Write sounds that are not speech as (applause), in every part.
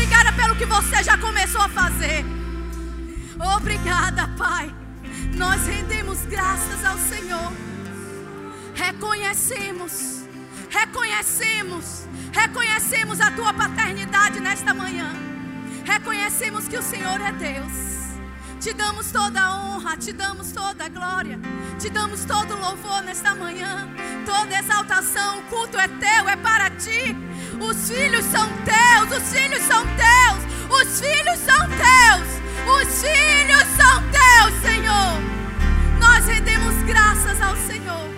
Obrigada pelo que você já começou a fazer. Obrigada, Pai. Nós rendemos graças ao Senhor. Reconhecemos, reconhecemos, reconhecemos a tua paternidade nesta manhã. Reconhecemos que o Senhor é Deus. Te damos toda a honra, te damos toda a glória, te damos todo o louvor nesta manhã, toda exaltação. O culto é teu, é para ti. Os filhos são teus, os filhos são teus, os filhos são teus, os filhos são teus, Senhor. Nós rendemos graças ao Senhor,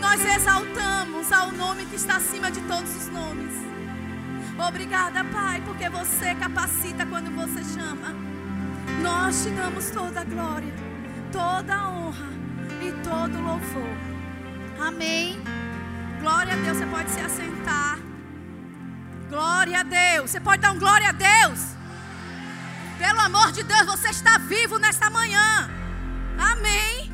nós exaltamos ao nome que está acima de todos os nomes. Obrigada, Pai, porque você capacita quando você chama. Nós te damos toda a glória, toda a honra e todo o louvor. Amém. Glória a Deus. Você pode se assentar. Glória a Deus. Você pode dar um glória a Deus. Pelo amor de Deus, você está vivo nesta manhã. Amém.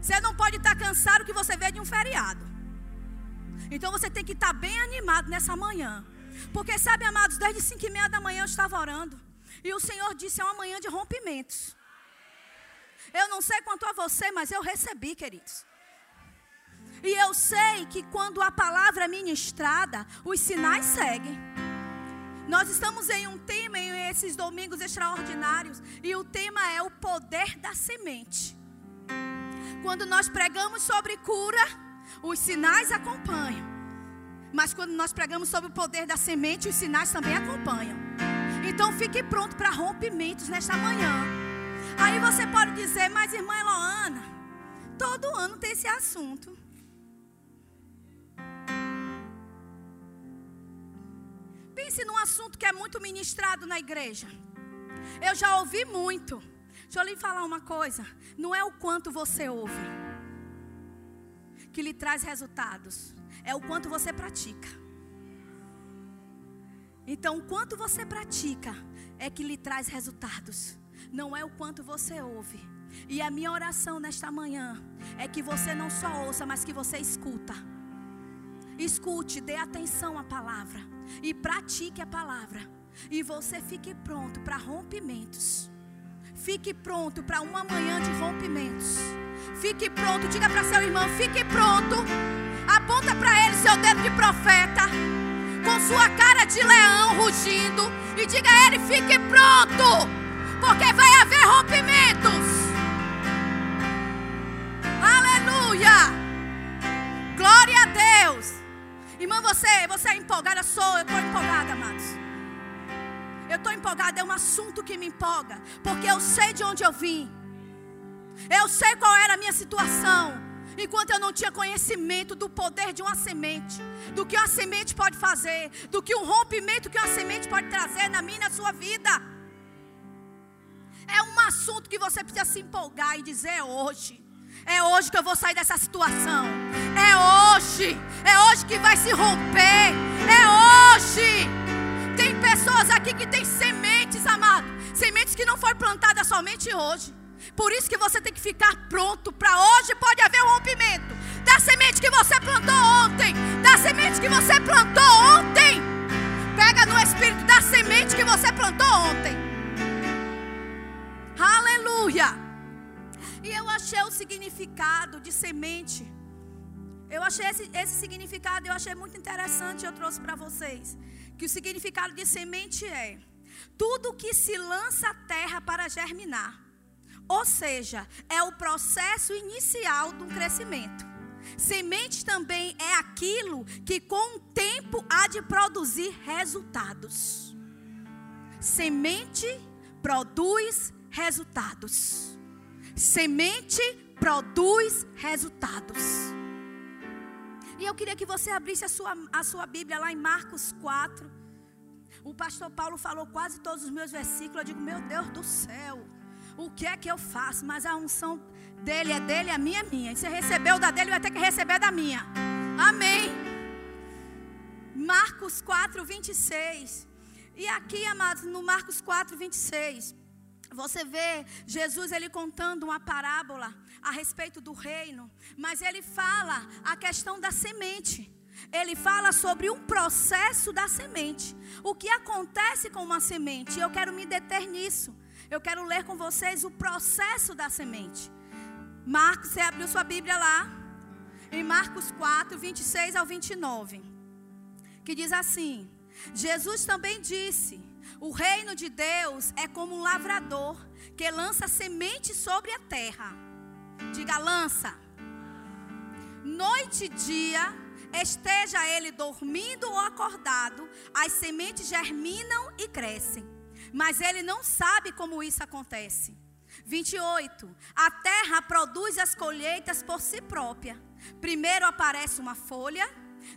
Você não pode estar cansado que você vê de um feriado. Então você tem que estar bem animado nessa manhã. Porque sabe, amados, desde 5 e meia da manhã eu estava orando. E o Senhor disse: é uma manhã de rompimentos. Eu não sei quanto a você, mas eu recebi, queridos. E eu sei que quando a palavra é ministrada, os sinais seguem. Nós estamos em um tema, em esses domingos extraordinários, e o tema é o poder da semente. Quando nós pregamos sobre cura, os sinais acompanham. Mas quando nós pregamos sobre o poder da semente, os sinais também acompanham. Então fique pronto para rompimentos nesta manhã. Aí você pode dizer, mas irmã Eloana, todo ano tem esse assunto. Pense num assunto que é muito ministrado na igreja. Eu já ouvi muito. Deixa eu lhe falar uma coisa. Não é o quanto você ouve que lhe traz resultados. É o quanto você pratica. Então, o quanto você pratica é que lhe traz resultados, não é o quanto você ouve. E a minha oração nesta manhã é que você não só ouça, mas que você escuta. Escute, dê atenção à palavra e pratique a palavra. E você fique pronto para rompimentos. Fique pronto para uma manhã de rompimentos. Fique pronto, diga para seu irmão, fique pronto. Aponta para ele seu dedo de profeta com sua cara de leão rugindo e diga a ele: fique pronto, porque vai haver rompimentos. Aleluia! Irmã, você, você é empolgada? Sou, eu estou empolgada, amados. Eu estou empolgada, é um assunto que me empolga, porque eu sei de onde eu vim. Eu sei qual era a minha situação enquanto eu não tinha conhecimento do poder de uma semente, do que uma semente pode fazer, do que um rompimento que uma semente pode trazer na minha e na sua vida. É um assunto que você precisa se empolgar e dizer é hoje. É hoje que eu vou sair dessa situação. É hoje. É hoje que vai se romper. É hoje. Tem pessoas aqui que têm sementes, amado. Sementes que não foram plantadas somente hoje. Por isso que você tem que ficar pronto para hoje pode haver um rompimento. Da semente que você plantou ontem, da semente que você plantou ontem. Pega no espírito da semente que você plantou ontem. Aleluia. E eu achei o significado de semente. Achei esse, esse significado, eu achei muito interessante, eu trouxe para vocês. Que o significado de semente é tudo que se lança à terra para germinar. Ou seja, é o processo inicial do crescimento. Semente também é aquilo que com o tempo há de produzir resultados. Semente produz resultados. Semente produz resultados. E eu queria que você abrisse a sua, a sua Bíblia lá em Marcos 4. O pastor Paulo falou quase todos os meus versículos. Eu digo, meu Deus do céu o que é que eu faço? Mas a unção dele é dele, a minha é minha. E você recebeu da dele, vai ter que receber da minha. Amém. Marcos 4, 26. E aqui, amados, no Marcos 4, 26, você vê Jesus ele contando uma parábola a respeito do reino, mas ele fala a questão da semente. ele fala sobre um processo da semente. O que acontece com uma semente? Eu quero me deter nisso. Eu quero ler com vocês o processo da semente. Marcos, você abriu sua Bíblia lá? Em Marcos 4, 26 ao 29. Que diz assim: Jesus também disse: O reino de Deus é como um lavrador que lança semente sobre a terra. Diga, lança. Noite e dia, esteja ele dormindo ou acordado, as sementes germinam e crescem. Mas ele não sabe como isso acontece. 28. A terra produz as colheitas por si própria. Primeiro aparece uma folha,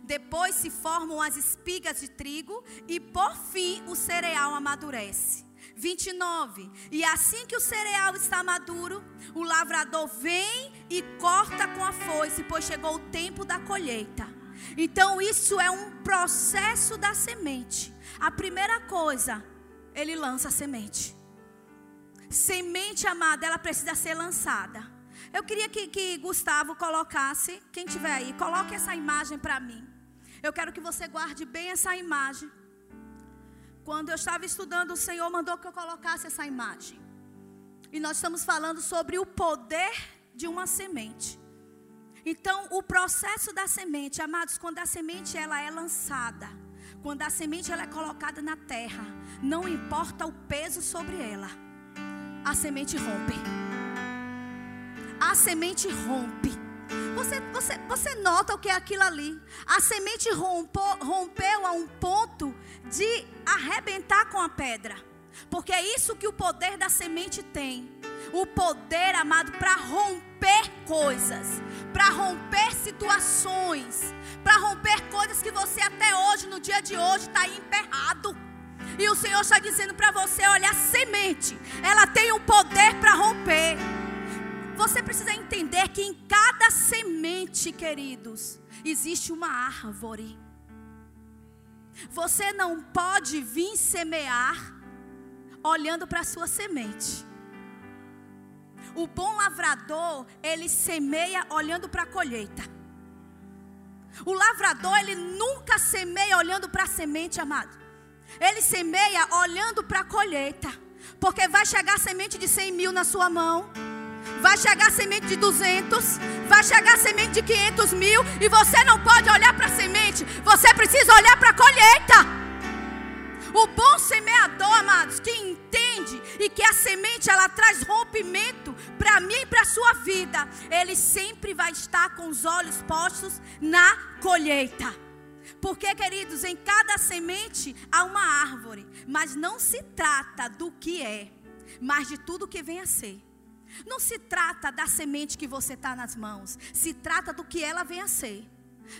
depois se formam as espigas de trigo e por fim o cereal amadurece. 29. E assim que o cereal está maduro, o lavrador vem e corta com a foice, pois chegou o tempo da colheita. Então, isso é um processo da semente. A primeira coisa, ele lança a semente. Semente amada, ela precisa ser lançada. Eu queria que, que Gustavo colocasse, quem tiver aí, coloque essa imagem para mim. Eu quero que você guarde bem essa imagem. Quando eu estava estudando, o Senhor mandou que eu colocasse essa imagem. E nós estamos falando sobre o poder de uma semente. Então, o processo da semente, amados, quando a semente ela é lançada, quando a semente ela é colocada na terra, não importa o peso sobre ela, a semente rompe. A semente rompe. Você, você, você nota o que é aquilo ali? A semente rompou, rompeu a um ponto de arrebentar com a pedra. Porque é isso que o poder da semente tem. O poder, amado, para romper coisas, para romper situações, para romper coisas que você até hoje, no dia de hoje, está emperrado. E o Senhor está dizendo para você: olha, a semente, ela tem um poder para romper. Você precisa entender que em cada semente, queridos, existe uma árvore. Você não pode vir semear olhando para a sua semente. O bom lavrador, ele semeia olhando para a colheita. O lavrador, ele nunca semeia olhando para a semente, amado. Ele semeia olhando para a colheita. Porque vai chegar semente de 100 mil na sua mão. Vai chegar semente de 200. Vai chegar semente de 500 mil. E você não pode olhar para a semente. Você precisa olhar para a colheita. O bom semeador, amados, que entende e que a semente ela traz rompimento para mim e para a sua vida, ele sempre vai estar com os olhos postos na colheita. Porque, queridos, em cada semente há uma árvore, mas não se trata do que é, mas de tudo que vem a ser. Não se trata da semente que você está nas mãos, se trata do que ela vem a ser.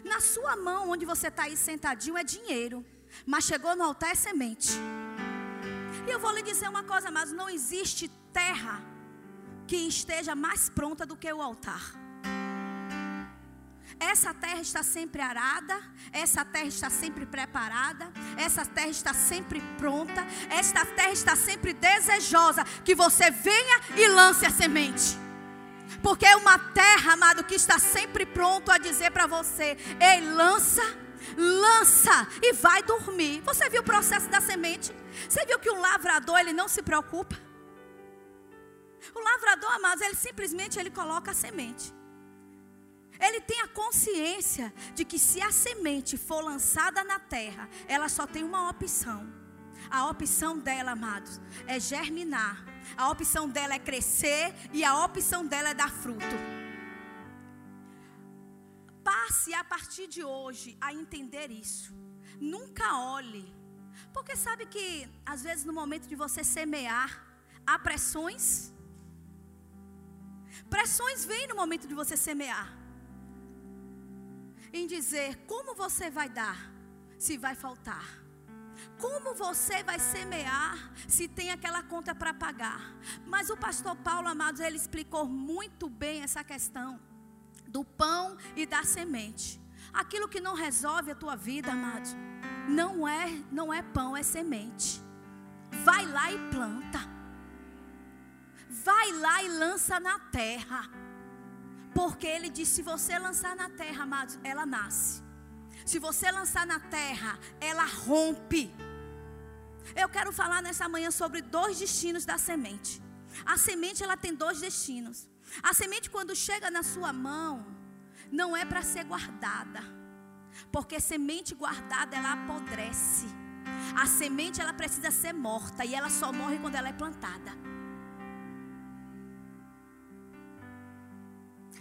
Na sua mão, onde você está aí sentadinho, é dinheiro. Mas chegou no altar é semente. E eu vou lhe dizer uma coisa, mas não existe terra que esteja mais pronta do que o altar. Essa terra está sempre arada, essa terra está sempre preparada, essa terra está sempre pronta, esta terra está sempre desejosa que você venha e lance a semente. Porque é uma terra, amado, que está sempre pronto a dizer para você: ei, lança lança e vai dormir. Você viu o processo da semente? Você viu que o lavrador ele não se preocupa? O lavrador, amados, ele simplesmente ele coloca a semente. Ele tem a consciência de que se a semente for lançada na terra, ela só tem uma opção. A opção dela, amados, é germinar. A opção dela é crescer e a opção dela é dar fruto passe a partir de hoje a entender isso. Nunca olhe. Porque sabe que às vezes no momento de você semear, há pressões. Pressões vêm no momento de você semear. Em dizer como você vai dar, se vai faltar. Como você vai semear se tem aquela conta para pagar? Mas o pastor Paulo, amados, ele explicou muito bem essa questão do pão e da semente. Aquilo que não resolve a tua vida, amado, não é, não é pão, é semente. Vai lá e planta. Vai lá e lança na terra. Porque ele disse: se você lançar na terra, amados, ela nasce. Se você lançar na terra, ela rompe. Eu quero falar nessa manhã sobre dois destinos da semente. A semente ela tem dois destinos. A semente quando chega na sua mão, não é para ser guardada. Porque semente guardada ela apodrece. A semente ela precisa ser morta e ela só morre quando ela é plantada.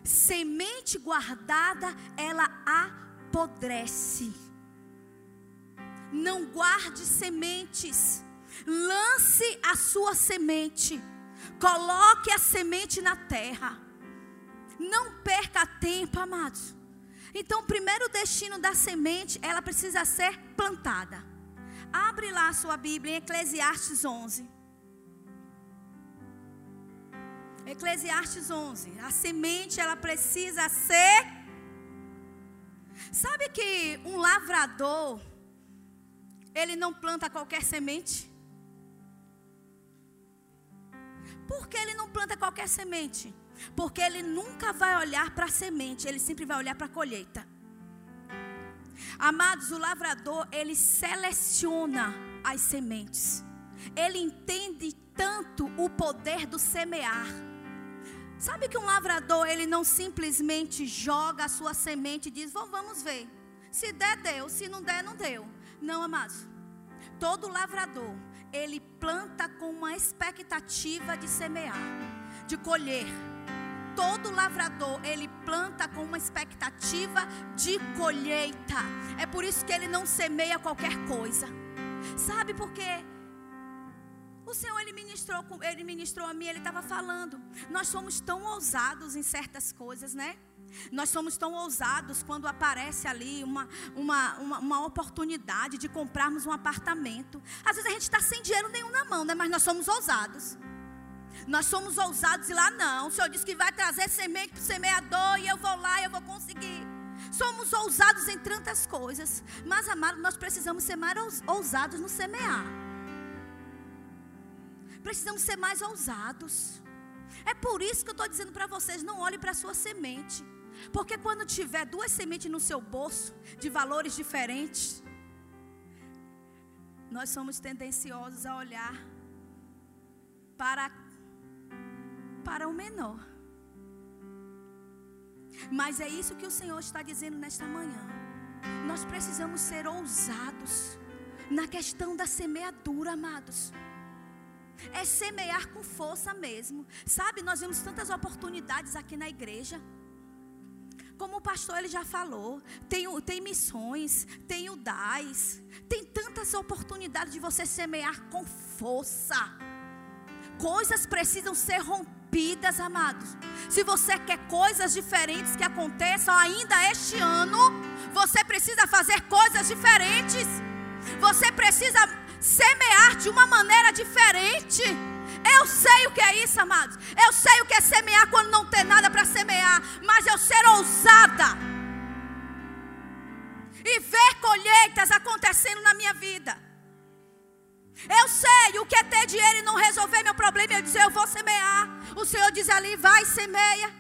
Semente guardada, ela apodrece. Não guarde sementes. Lance a sua semente. Coloque a semente na terra. Não perca tempo, amados. Então, o primeiro destino da semente, ela precisa ser plantada. Abre lá a sua Bíblia em Eclesiastes 11. Eclesiastes 11. A semente, ela precisa ser. Sabe que um lavrador, ele não planta qualquer semente? Por que ele não planta qualquer semente? Porque ele nunca vai olhar para a semente, ele sempre vai olhar para a colheita. Amados, o lavrador, ele seleciona as sementes. Ele entende tanto o poder do semear. Sabe que um lavrador, ele não simplesmente joga a sua semente e diz: vamos ver. Se der, deu. Se não der, não deu. Não, amados. Todo lavrador, ele planta com uma expectativa de semear, de colher todo lavrador, ele planta com uma expectativa de colheita. É por isso que ele não semeia qualquer coisa. Sabe por quê? O Senhor ele ministrou, ele ministrou a mim, ele estava falando. Nós somos tão ousados em certas coisas, né? Nós somos tão ousados quando aparece ali uma, uma, uma, uma, oportunidade de comprarmos um apartamento. Às vezes a gente está sem dinheiro nenhum na mão, né? Mas nós somos ousados. Nós somos ousados e lá não. O Senhor disse que vai trazer semente para o semeador e eu vou lá e eu vou conseguir. Somos ousados em tantas coisas. Mas, amado, nós precisamos ser mais ousados no semear. Precisamos ser mais ousados. É por isso que eu estou dizendo para vocês: não olhem para a sua semente. Porque quando tiver duas sementes no seu bolso, de valores diferentes, nós somos tendenciosos a olhar para para o menor. Mas é isso que o Senhor está dizendo nesta manhã. Nós precisamos ser ousados na questão da semeadura, amados. É semear com força mesmo. Sabe, nós vemos tantas oportunidades aqui na igreja. Como o pastor ele já falou, tem, tem missões, tem o DAS, tem tantas oportunidades de você semear com força. Coisas precisam ser rompidas rompidas, amados. Se você quer coisas diferentes que aconteçam ainda este ano, você precisa fazer coisas diferentes. Você precisa semear de uma maneira diferente. Eu sei o que é isso, amados. Eu sei o que é semear quando não tem nada para semear. Mas eu ser ousada. E ver colheitas acontecendo na minha vida. Eu sei o que é ter dinheiro e não resolver meu problema. Eu dizer, eu vou semear. O Senhor diz ali, vai, semeia.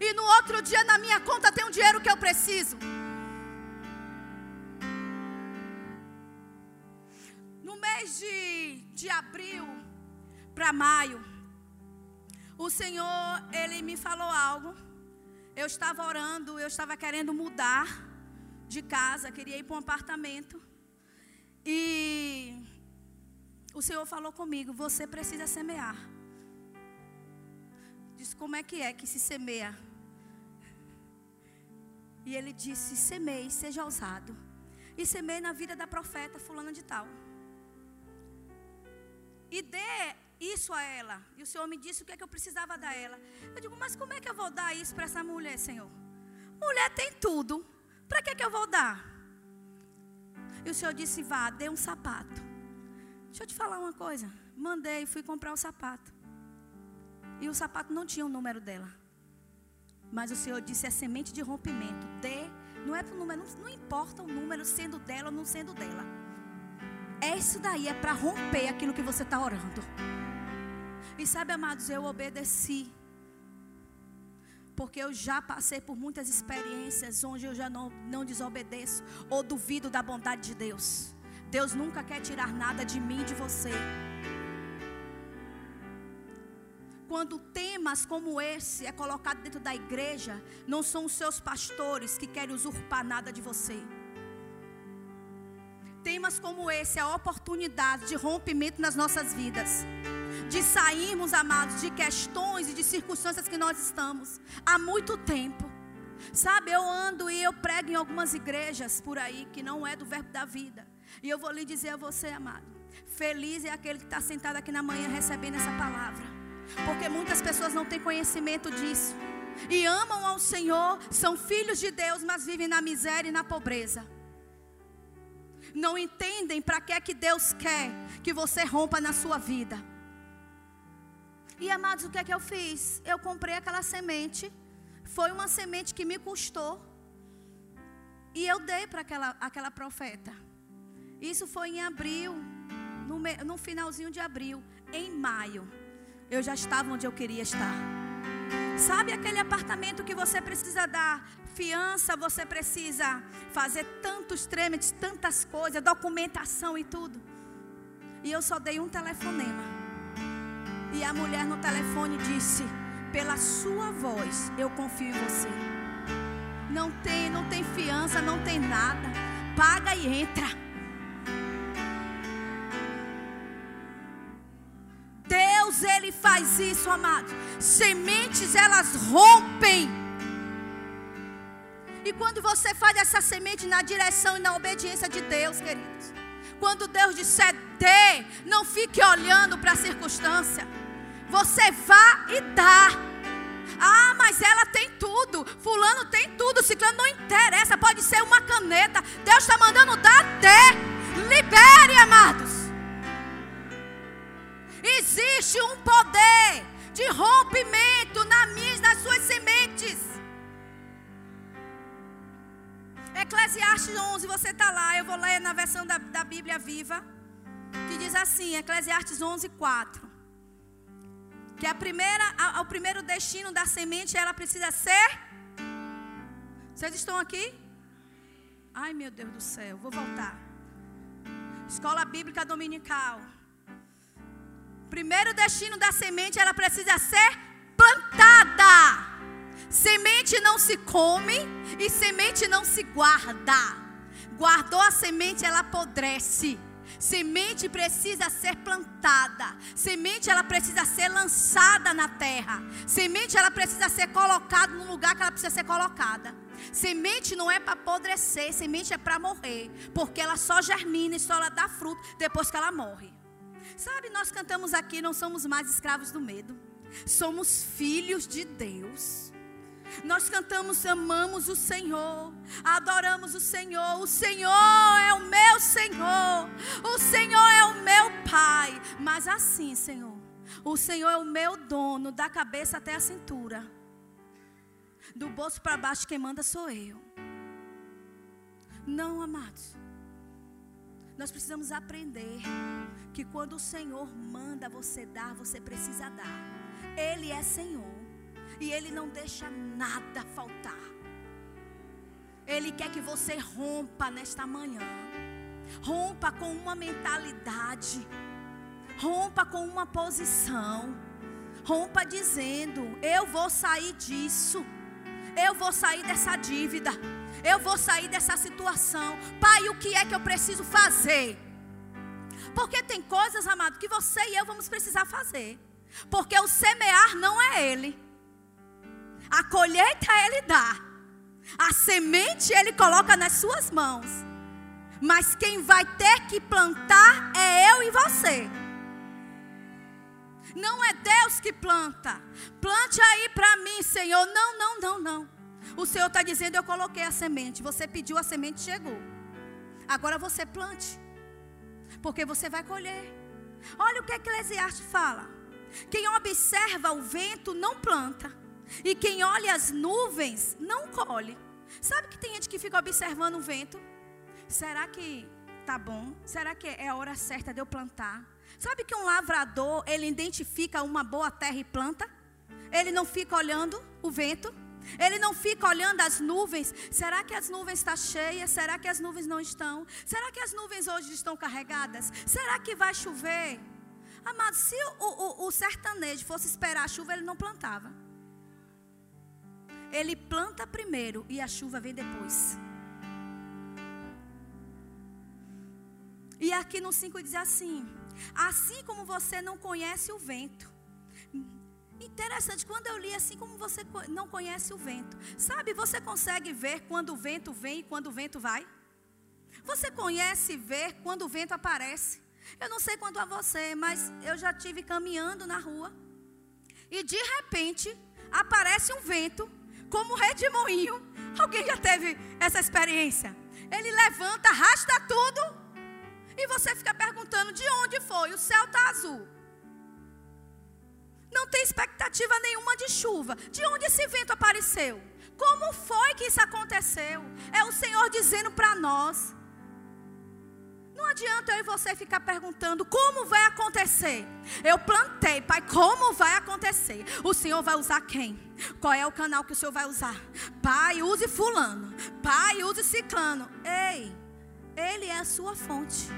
E no outro dia na minha conta tem um dinheiro que eu preciso. No mês de, de abril para maio, o Senhor, Ele me falou algo. Eu estava orando, eu estava querendo mudar de casa, queria ir para um apartamento. E o Senhor falou comigo: você precisa semear. Disse: como é que é que se semeia? E ele disse: semeie, seja ousado. E semeie na vida da profeta fulana de tal. E dê isso a ela. E o Senhor me disse o que é que eu precisava dar a ela. Eu digo, mas como é que eu vou dar isso para essa mulher, Senhor? Mulher tem tudo. Para que, é que eu vou dar? E o Senhor disse: vá, dê um sapato. Deixa eu te falar uma coisa. Mandei, fui comprar o sapato. E o sapato não tinha o número dela. Mas o Senhor disse: é semente de rompimento. Dê, não é o número, não, não, importa o número sendo dela ou não sendo dela. É isso daí, é para romper aquilo que você está orando. E sabe, amados, eu obedeci. Porque eu já passei por muitas experiências onde eu já não, não desobedeço ou duvido da bondade de Deus. Deus nunca quer tirar nada de mim de você. Quando temas como esse é colocado dentro da igreja, não são os seus pastores que querem usurpar nada de você. Temas como esse a oportunidade de rompimento nas nossas vidas de sairmos, amados, de questões e de circunstâncias que nós estamos há muito tempo. Sabe, eu ando e eu prego em algumas igrejas por aí que não é do verbo da vida. E eu vou lhe dizer a você, amado, feliz é aquele que está sentado aqui na manhã recebendo essa palavra. Porque muitas pessoas não têm conhecimento disso. E amam ao Senhor, são filhos de Deus, mas vivem na miséria e na pobreza. Não entendem para que é que Deus quer que você rompa na sua vida. E amados, o que é que eu fiz? Eu comprei aquela semente. Foi uma semente que me custou. E eu dei para aquela, aquela profeta. Isso foi em abril, no, no finalzinho de abril. Em maio, eu já estava onde eu queria estar. Sabe aquele apartamento que você precisa dar fiança, você precisa fazer tantos trâmites, tantas coisas, documentação e tudo. E eu só dei um telefonema. E a mulher no telefone disse: Pela sua voz, eu confio em você. Não tem, não tem fiança, não tem nada. Paga e entra. Deus, ele faz isso, amados. Sementes, elas rompem. E quando você faz essa semente na direção e na obediência de Deus, queridos. Quando Deus disser dê, não fique olhando para a circunstância. Você vá e dá. Ah, mas ela tem tudo. Fulano tem tudo. Ciclano não interessa. Pode ser uma caneta. Deus está mandando dar, dê. Libere, amados. Existe um poder de rompimento na minha, nas suas sementes. Eclesiastes 11, você está lá. Eu vou ler na versão da, da Bíblia viva. Que diz assim: Eclesiastes 11, 4. Que a primeira, a, o primeiro destino da semente, ela precisa ser. Vocês estão aqui? Ai, meu Deus do céu, vou voltar. Escola Bíblica Dominical. Primeiro destino da semente, ela precisa ser plantada. Semente não se come e semente não se guarda. Guardou a semente, ela apodrece. Semente precisa ser plantada. Semente ela precisa ser lançada na terra. Semente ela precisa ser colocada no lugar que ela precisa ser colocada. Semente não é para apodrecer, semente é para morrer, porque ela só germina e só ela dá fruto depois que ela morre. Sabe, nós cantamos aqui, não somos mais escravos do medo. Somos filhos de Deus. Nós cantamos, amamos o Senhor, adoramos o Senhor. O Senhor é o meu Senhor, o Senhor é o meu Pai. Mas assim, Senhor, o Senhor é o meu dono, da cabeça até a cintura. Do bolso para baixo, quem manda sou eu. Não, amados. Nós precisamos aprender que quando o Senhor manda você dar, você precisa dar. Ele é Senhor. E Ele não deixa nada faltar. Ele quer que você rompa nesta manhã. Rompa com uma mentalidade. Rompa com uma posição. Rompa dizendo: Eu vou sair disso. Eu vou sair dessa dívida. Eu vou sair dessa situação. Pai, o que é que eu preciso fazer? Porque tem coisas, amado, que você e eu vamos precisar fazer. Porque o semear não é Ele. A colheita ele dá. A semente ele coloca nas suas mãos. Mas quem vai ter que plantar é eu e você. Não é Deus que planta. Plante aí para mim, Senhor. Não, não, não, não. O Senhor está dizendo: Eu coloquei a semente. Você pediu a semente, chegou. Agora você plante. Porque você vai colher. Olha o que Eclesiastes fala. Quem observa o vento não planta e quem olha as nuvens não colhe. Sabe que tem gente que fica observando o vento? Será que tá bom? Será que é a hora certa de eu plantar? Sabe que um lavrador, ele identifica uma boa terra e planta? Ele não fica olhando o vento? Ele não fica olhando as nuvens. Será que as nuvens estão cheias? Será que as nuvens não estão? Será que as nuvens hoje estão carregadas? Será que vai chover? Amado, se o, o, o sertanejo fosse esperar a chuva, ele não plantava. Ele planta primeiro e a chuva vem depois. E aqui no 5 diz assim: Assim como você não conhece o vento. Interessante, quando eu li assim como você não conhece o vento. Sabe, você consegue ver quando o vento vem e quando o vento vai? Você conhece ver quando o vento aparece? Eu não sei quanto a você, mas eu já tive caminhando na rua. E de repente, aparece um vento, como redemoinho. Alguém já teve essa experiência? Ele levanta, arrasta tudo e você fica perguntando de onde foi? O céu está azul. Não tem expectativa nenhuma de chuva. De onde esse vento apareceu? Como foi que isso aconteceu? É o Senhor dizendo para nós. Não adianta eu e você ficar perguntando como vai acontecer. Eu plantei, Pai, como vai acontecer? O Senhor vai usar quem? Qual é o canal que o Senhor vai usar? Pai, use fulano. Pai, use ciclano. Ei, ele é a sua fonte.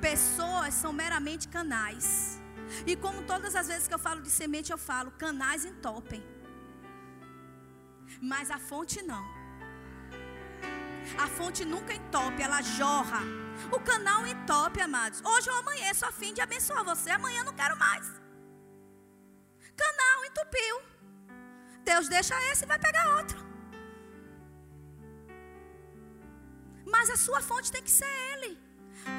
Pessoas são meramente canais. E como todas as vezes que eu falo de semente, eu falo, canais entopem. Mas a fonte não. A fonte nunca entope, ela jorra. O canal entope, amados. Hoje ou amanhã só fim de abençoar você. Amanhã não quero mais. Canal entupiu. Deus deixa esse e vai pegar outro. Mas a sua fonte tem que ser Ele.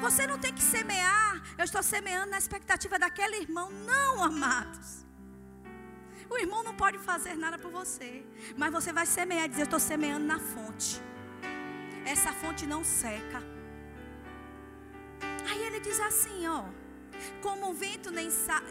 Você não tem que semear. Eu estou semeando na expectativa daquele irmão. Não, amados. O irmão não pode fazer nada por você. Mas você vai semear e dizer: Eu estou semeando na fonte. Essa fonte não seca. Aí ele diz assim: Ó. Como o vento nem sabe,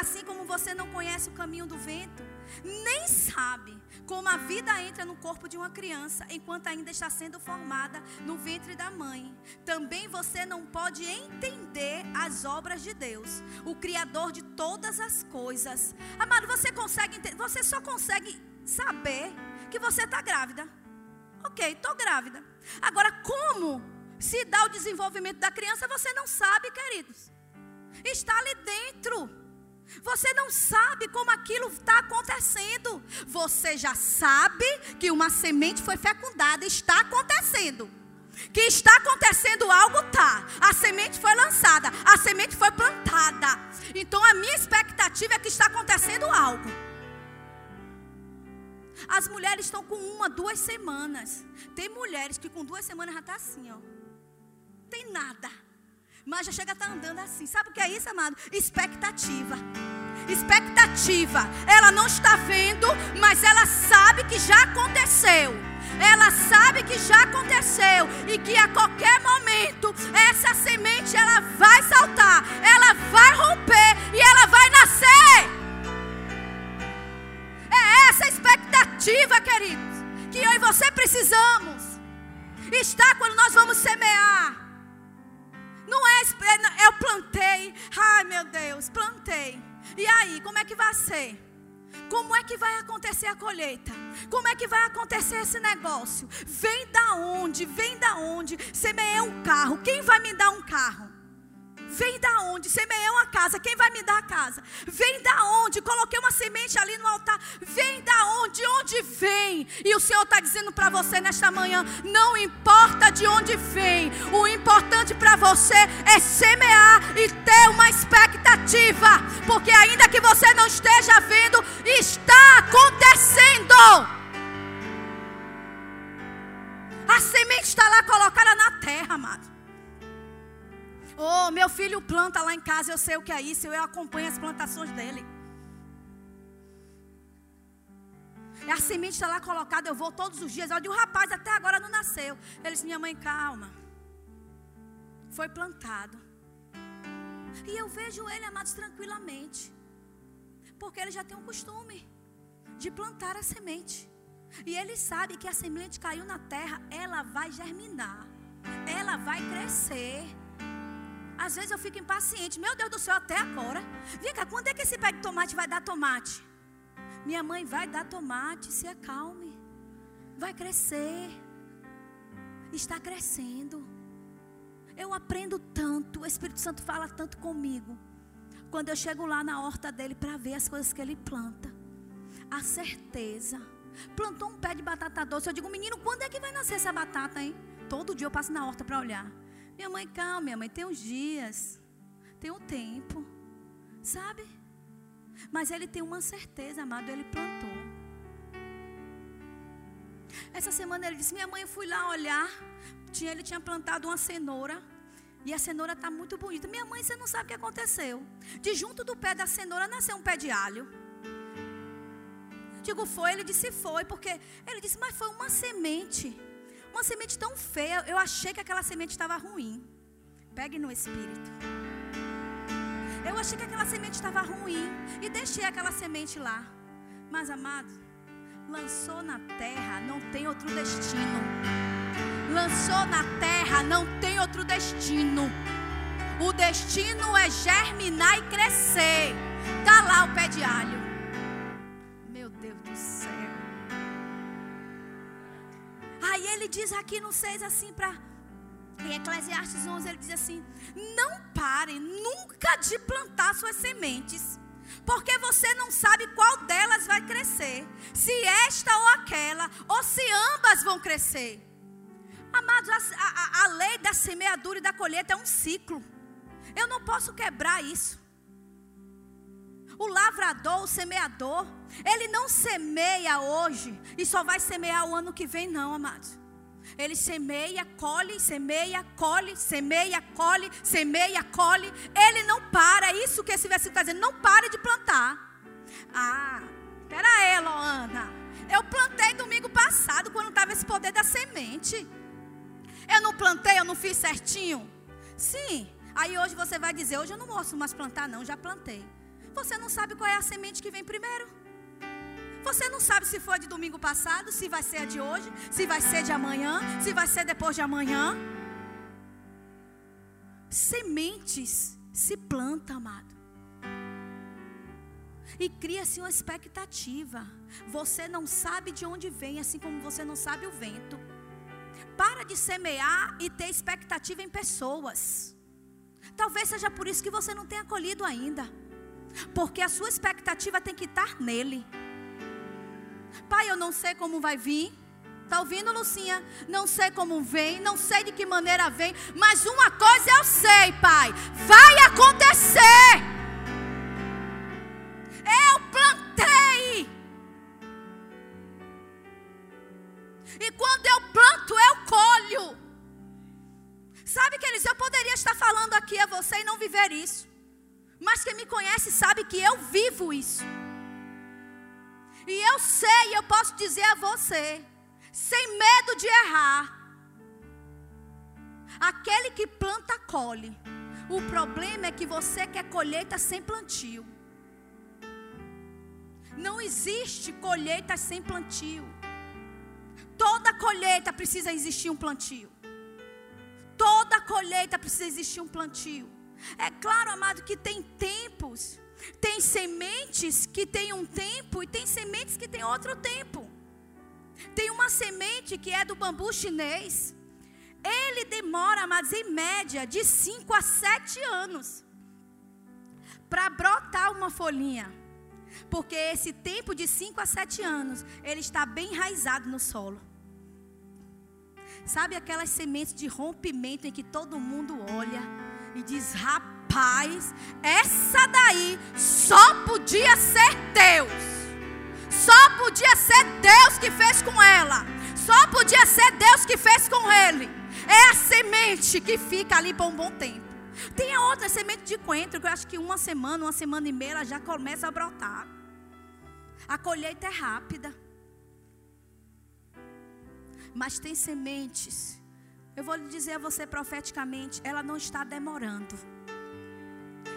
assim como você não conhece o caminho do vento, nem sabe como a vida entra no corpo de uma criança enquanto ainda está sendo formada no ventre da mãe. Também você não pode entender as obras de Deus, o criador de todas as coisas. Amado, você consegue você só consegue saber que você está grávida. OK, estou grávida. Agora como se dá o desenvolvimento da criança, você não sabe, queridos. Está ali dentro. Você não sabe como aquilo está acontecendo. Você já sabe que uma semente foi fecundada, está acontecendo. Que está acontecendo algo, tá. A semente foi lançada, a semente foi plantada. Então a minha expectativa é que está acontecendo algo. As mulheres estão com uma, duas semanas. Tem mulheres que com duas semanas já está assim, ó. Tem nada mas já chega a estar tá andando assim. Sabe o que é isso, amado? Expectativa. Expectativa. Ela não está vendo, mas ela sabe que já aconteceu. Ela sabe que já aconteceu e que a qualquer momento essa semente ela vai saltar, ela vai romper e ela vai nascer. É essa expectativa, queridos, que eu e você precisamos. Está quando nós vamos semear. Não é, é, eu plantei. Ai, meu Deus, plantei. E aí, como é que vai ser? Como é que vai acontecer a colheita? Como é que vai acontecer esse negócio? Vem da onde? Vem da onde? Semeei um carro. Quem vai me dar um carro? Vem da onde? Semeei uma casa. Quem vai me dar a casa? Vem da onde? Coloquei uma semente ali no altar. Vem da onde? Onde vem? E o Senhor está dizendo para você nesta manhã: não importa de onde vem. O importante para você é semear e ter uma expectativa. Porque ainda que você não esteja vendo, está acontecendo. A semente está lá colocada na terra, amado. Oh, meu filho planta lá em casa, eu sei o que é isso, eu acompanho as plantações dele. E a semente está lá colocada, eu vou todos os dias. Olha, o rapaz até agora não nasceu. Ele disse: Minha mãe, calma. Foi plantado. E eu vejo ele, amados, tranquilamente. Porque ele já tem um costume de plantar a semente. E ele sabe que a semente caiu na terra, ela vai germinar, ela vai crescer. Às vezes eu fico impaciente. Meu Deus do céu, até agora. Vem cá, quando é que esse pé de tomate vai dar tomate? Minha mãe vai dar tomate, se acalme. Vai crescer. Está crescendo. Eu aprendo tanto, o Espírito Santo fala tanto comigo. Quando eu chego lá na horta dele para ver as coisas que ele planta. A certeza. Plantou um pé de batata doce. Eu digo, menino, quando é que vai nascer essa batata, hein? Todo dia eu passo na horta para olhar. Minha mãe, calma, minha mãe, tem uns dias. Tem um tempo. Sabe? Mas ele tem uma certeza, amado, ele plantou. Essa semana ele disse: Minha mãe, eu fui lá olhar. Tinha, ele tinha plantado uma cenoura. E a cenoura está muito bonita. Minha mãe, você não sabe o que aconteceu. De junto do pé da cenoura nasceu um pé de alho. Digo, foi? Ele disse, foi. Porque ele disse, mas foi uma semente. Uma semente tão feia. Eu achei que aquela semente estava ruim. Pegue no espírito. Eu achei que aquela semente estava ruim. E deixei aquela semente lá. Mas, amado, lançou na terra, não tem outro destino. Lançou na terra, não tem outro destino. O destino é germinar e crescer. Tá lá o pé de alho. Aí ele diz aqui no 6 assim para em Eclesiastes 11 ele diz assim: Não pare nunca de plantar suas sementes porque você não sabe qual delas vai crescer. Se esta ou aquela, ou se ambas vão crescer. Amados, a, a, a lei da semeadura e da colheita é um ciclo. Eu não posso quebrar isso. O lavrador, o semeador, ele não semeia hoje e só vai semear o ano que vem, não, amados. Ele semeia, colhe, semeia, colhe, semeia, colhe, semeia, colhe. Ele não para. É isso que esse versículo está dizendo. Não pare de plantar. Ah, espera aí, Loana. Eu plantei domingo passado, quando estava esse poder da semente. Eu não plantei, eu não fiz certinho. Sim. Aí hoje você vai dizer: hoje eu não posso mais plantar, não, já plantei. Você não sabe qual é a semente que vem primeiro. Você não sabe se foi de domingo passado, se vai ser a de hoje, se vai ser de amanhã, se vai ser depois de amanhã. Sementes se plantam, amado. E cria-se uma expectativa. Você não sabe de onde vem, assim como você não sabe o vento. Para de semear e ter expectativa em pessoas. Talvez seja por isso que você não tenha colhido ainda. Porque a sua expectativa tem que estar nele. Pai, eu não sei como vai vir. Está ouvindo, Lucinha? Não sei como vem, não sei de que maneira vem, mas uma coisa eu sei, Pai: vai acontecer. Eu plantei. E quando eu planto, eu colho. Sabe, que eles eu poderia estar falando aqui a você e não viver isso. Mas quem me conhece sabe que eu vivo isso. E eu sei, eu posso dizer a você, sem medo de errar. Aquele que planta, colhe. O problema é que você quer colheita sem plantio. Não existe colheita sem plantio. Toda colheita precisa existir um plantio. Toda colheita precisa existir um plantio. É claro, amado, que tem tempos tem sementes que tem um tempo e tem sementes que tem outro tempo. Tem uma semente que é do bambu chinês. Ele demora, mas em média, de 5 a 7 anos para brotar uma folhinha. Porque esse tempo de 5 a 7 anos, ele está bem enraizado no solo. Sabe aquelas sementes de rompimento em que todo mundo olha e diz: rapaz essa daí só podia ser Deus. Só podia ser Deus que fez com ela. Só podia ser Deus que fez com ele. É a semente que fica ali por um bom tempo. Tem a outra semente de coentro que eu acho que uma semana, uma semana e meia ela já começa a brotar. A colheita é rápida. Mas tem sementes. Eu vou lhe dizer a você profeticamente, ela não está demorando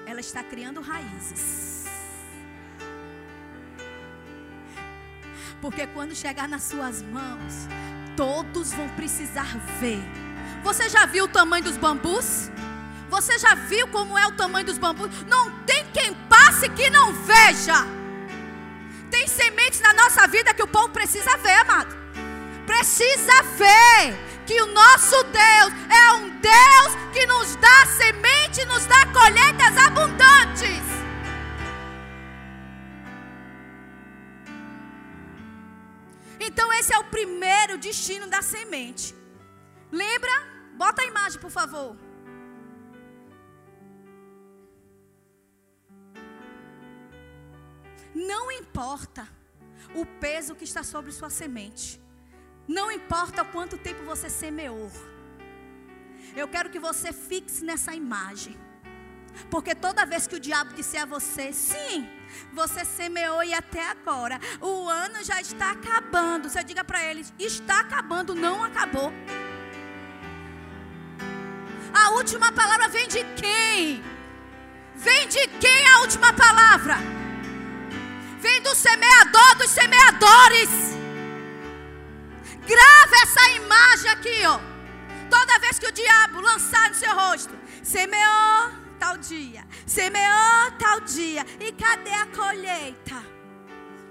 ela está criando raízes. Porque quando chegar nas suas mãos, todos vão precisar ver. Você já viu o tamanho dos bambus? Você já viu como é o tamanho dos bambus? Não tem quem passe que não veja. Tem sementes na nossa vida que o povo precisa ver, amado. Precisa ver que o nosso Deus é um Deus que nos dá semente, nos dá colheitas abundantes. Então, esse é o primeiro destino da semente. Lembra? Bota a imagem, por favor. Não importa o peso que está sobre sua semente. Não importa quanto tempo você semeou. Eu quero que você fixe nessa imagem. Porque toda vez que o diabo disser a você, sim, você semeou e até agora, o ano já está acabando. Você diga para ele: está acabando, não acabou. A última palavra vem de quem? Vem de quem a última palavra? Vem do semeador dos semeadores. Grava essa imagem aqui, ó. Toda vez que o diabo lançar no seu rosto, semeou tal dia, semeou tal dia, e cadê a colheita?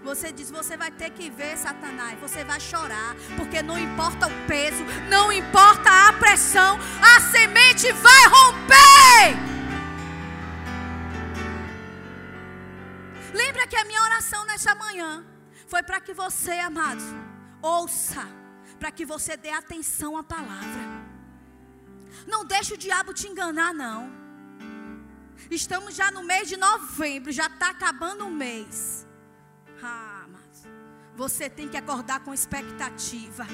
Você diz, você vai ter que ver, Satanás. Você vai chorar, porque não importa o peso, não importa a pressão, a semente vai romper. Lembra que a minha oração nessa manhã foi para que você, amados, ouça, para que você dê atenção à palavra. Não deixe o diabo te enganar, não. Estamos já no mês de novembro, já está acabando o mês. Ah, amados, você tem que acordar com expectativa.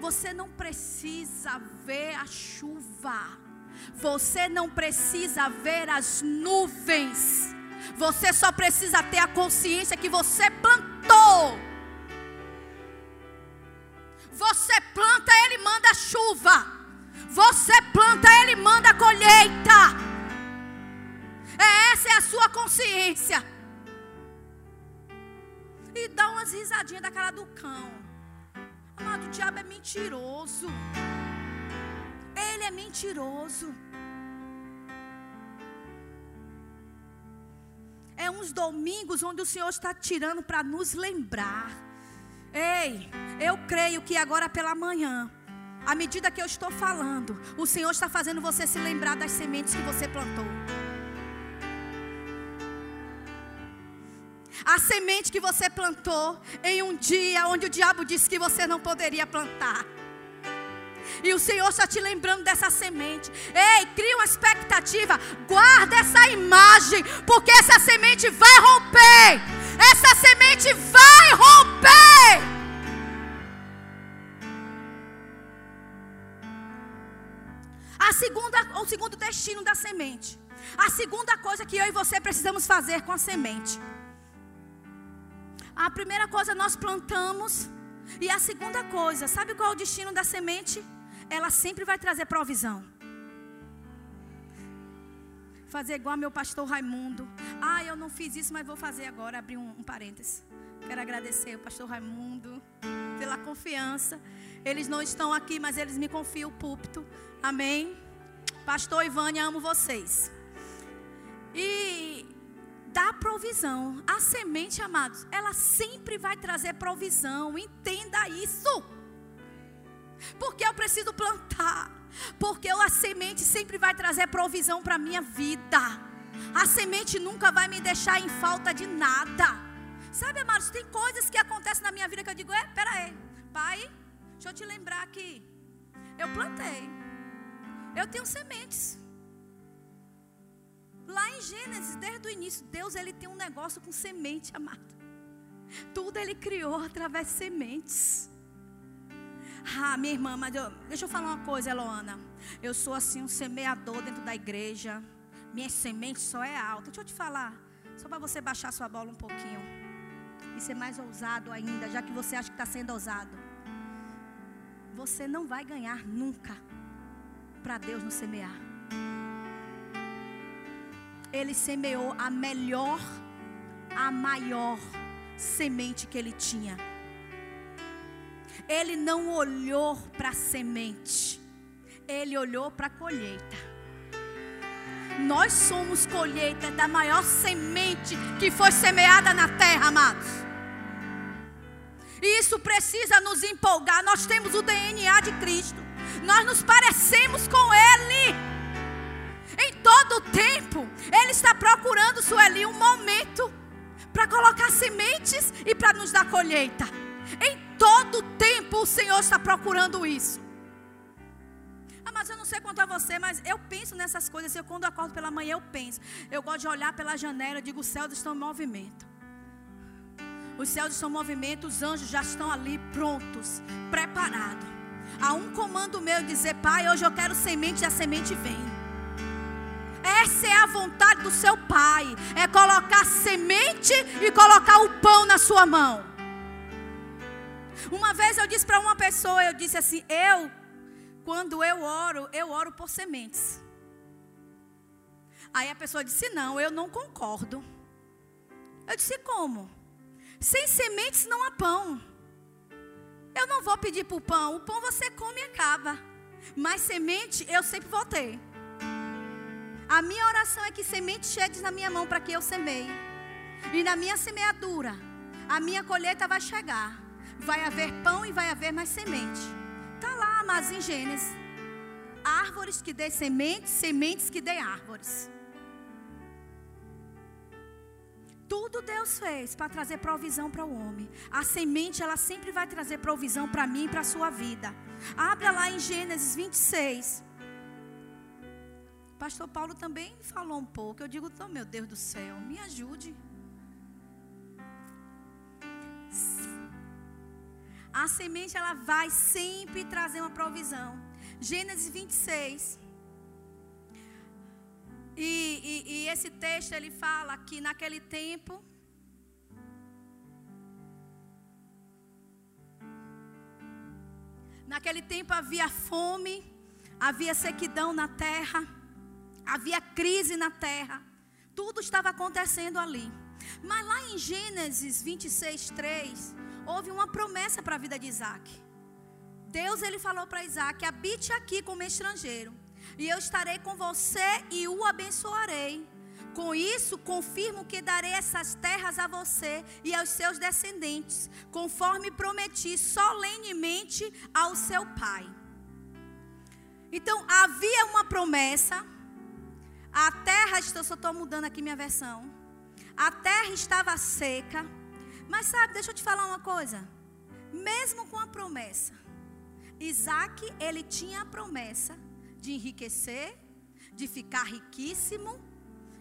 Você não precisa ver a chuva. Você não precisa ver as nuvens. Você só precisa ter a consciência que você plantou. Você planta, ele manda chuva. Você planta, ele manda colheita. É, essa é a sua consciência. E dá umas risadinhas da cara do cão. Amado, o diabo é mentiroso. Ele é mentiroso. É uns domingos onde o Senhor está tirando para nos lembrar. Ei, eu creio que agora pela manhã, à medida que eu estou falando, o Senhor está fazendo você se lembrar das sementes que você plantou. A semente que você plantou em um dia onde o diabo disse que você não poderia plantar. E o Senhor está te lembrando dessa semente. Ei, cria uma expectativa. Guarda essa imagem. Porque essa semente vai romper. Essa semente vai romper. A segunda, o segundo destino da semente. A segunda coisa que eu e você precisamos fazer com a semente. A primeira coisa nós plantamos. E a segunda coisa, sabe qual é o destino da semente? ela sempre vai trazer provisão. Fazer igual meu pastor Raimundo. Ah, eu não fiz isso, mas vou fazer agora. Abrir um, um parênteses. Quero agradecer o pastor Raimundo pela confiança. Eles não estão aqui, mas eles me confiam o púlpito. Amém. Pastor Ivânia, amo vocês. E dá provisão. A semente, amados, ela sempre vai trazer provisão. Entenda isso. Porque eu preciso plantar. Porque a semente sempre vai trazer provisão para a minha vida. A semente nunca vai me deixar em falta de nada. Sabe, amados, tem coisas que acontecem na minha vida que eu digo: é, pera aí, pai, deixa eu te lembrar que eu plantei. Eu tenho sementes. Lá em Gênesis, desde o início, Deus ele tem um negócio com semente, amado. Tudo ele criou através de sementes. Ah, minha irmã, mas eu, deixa eu falar uma coisa, Eloana. Eu sou assim um semeador dentro da igreja. Minha semente só é alta. Deixa eu te falar. Só para você baixar sua bola um pouquinho. E ser mais ousado ainda, já que você acha que está sendo ousado. Você não vai ganhar nunca para Deus não semear. Ele semeou a melhor, a maior semente que ele tinha ele não olhou para a semente, ele olhou para a colheita. Nós somos colheita da maior semente que foi semeada na terra, amados. E isso precisa nos empolgar. Nós temos o DNA de Cristo. Nós nos parecemos com Ele. Em todo tempo, Ele está procurando, Sueli, um momento para colocar sementes e para nos dar colheita. Em todo tempo, o Senhor está procurando isso. Ah, mas eu não sei quanto a você, mas eu penso nessas coisas. Eu, quando acordo pela manhã, eu penso. Eu gosto de olhar pela janela, eu digo: os céus estão em movimento. Os céus estão em movimento, os anjos já estão ali prontos, preparados. Há um comando meu dizer: Pai, hoje eu quero semente e a semente vem. Essa é a vontade do seu pai: é colocar semente e colocar o pão na sua mão. Uma vez eu disse para uma pessoa: eu disse assim, eu quando eu oro, eu oro por sementes. Aí a pessoa disse: Não, eu não concordo. Eu disse: Como? Sem sementes não há pão. Eu não vou pedir por pão. O pão você come e acaba. Mas semente eu sempre vou ter. A minha oração é que semente chegue na minha mão para que eu semeie. E na minha semeadura, a minha colheita vai chegar. Vai haver pão e vai haver mais semente. Está lá, mas em Gênesis. Árvores que dê sementes, sementes que dê árvores. Tudo Deus fez para trazer provisão para o homem. A semente, ela sempre vai trazer provisão para mim e para a sua vida. Abra lá em Gênesis 26. Pastor Paulo também falou um pouco. Eu digo, oh, meu Deus do céu, me ajude. A semente ela vai sempre trazer uma provisão. Gênesis 26. E, e, e esse texto ele fala que naquele tempo. Naquele tempo havia fome, havia sequidão na terra, havia crise na terra, tudo estava acontecendo ali. Mas lá em Gênesis 26, 3, houve uma promessa para a vida de Isaac. Deus ele falou para Isaac: habite aqui como estrangeiro, e eu estarei com você e o abençoarei. Com isso, confirmo que darei essas terras a você e aos seus descendentes, conforme prometi solenemente ao seu pai. Então, havia uma promessa. A terra, eu só estou mudando aqui minha versão. A terra estava seca. Mas sabe, deixa eu te falar uma coisa. Mesmo com a promessa, Isaac, ele tinha a promessa de enriquecer, de ficar riquíssimo.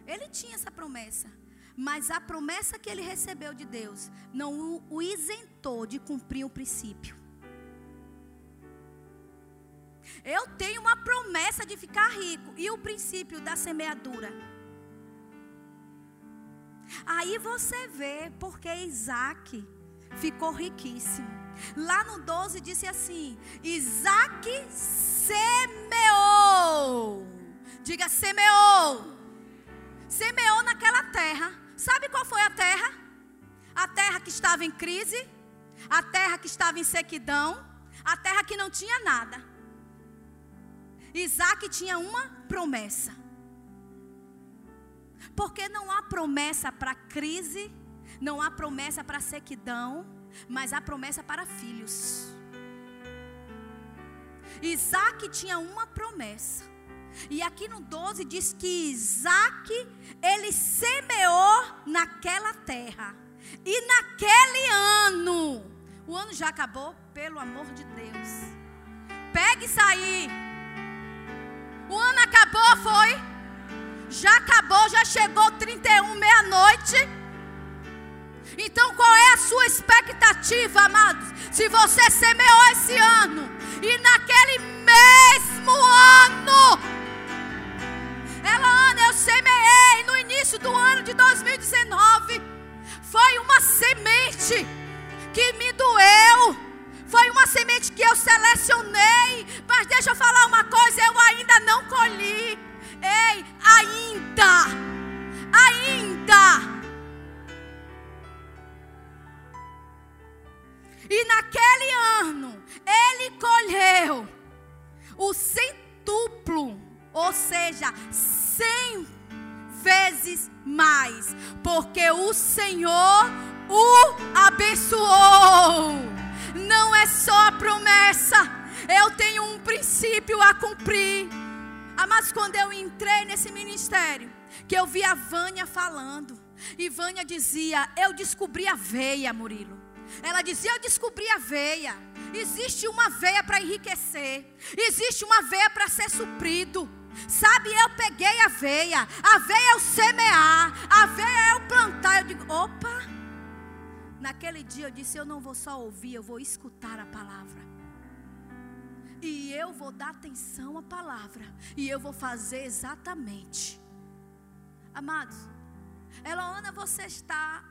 Ele tinha essa promessa. Mas a promessa que ele recebeu de Deus não o, isentou de cumprir o princípio. Eu tenho uma promessa de ficar rico. E o princípio da semeadura? Aí você vê porque Isaac ficou riquíssimo. Lá no 12 disse assim: Isaac semeou. Diga semeou. Semeou naquela terra. Sabe qual foi a terra? A terra que estava em crise, a terra que estava em sequidão, a terra que não tinha nada. Isaac tinha uma promessa. Porque não há promessa para crise, não há promessa para sequidão, mas há promessa para filhos. Isaac tinha uma promessa. E aqui no 12 diz que Isaac, ele semeou naquela terra. E naquele ano, o ano já acabou, pelo amor de Deus. Pegue isso aí. O ano acabou, foi? Já acabou, já chegou 31, meia-noite. Então qual é a sua expectativa, amados? Se você semeou esse ano e naquele mesmo ano, Vânia dizia: Eu descobri a veia, Murilo. Ela dizia: Eu descobri a veia. Existe uma veia para enriquecer, existe uma veia para ser suprido. Sabe, eu peguei a veia, a veia é o semear, a veia é o plantar. Eu digo: opa. Naquele dia eu disse: Eu não vou só ouvir, eu vou escutar a palavra. E eu vou dar atenção à palavra. E eu vou fazer exatamente. Amados, Eloana, você está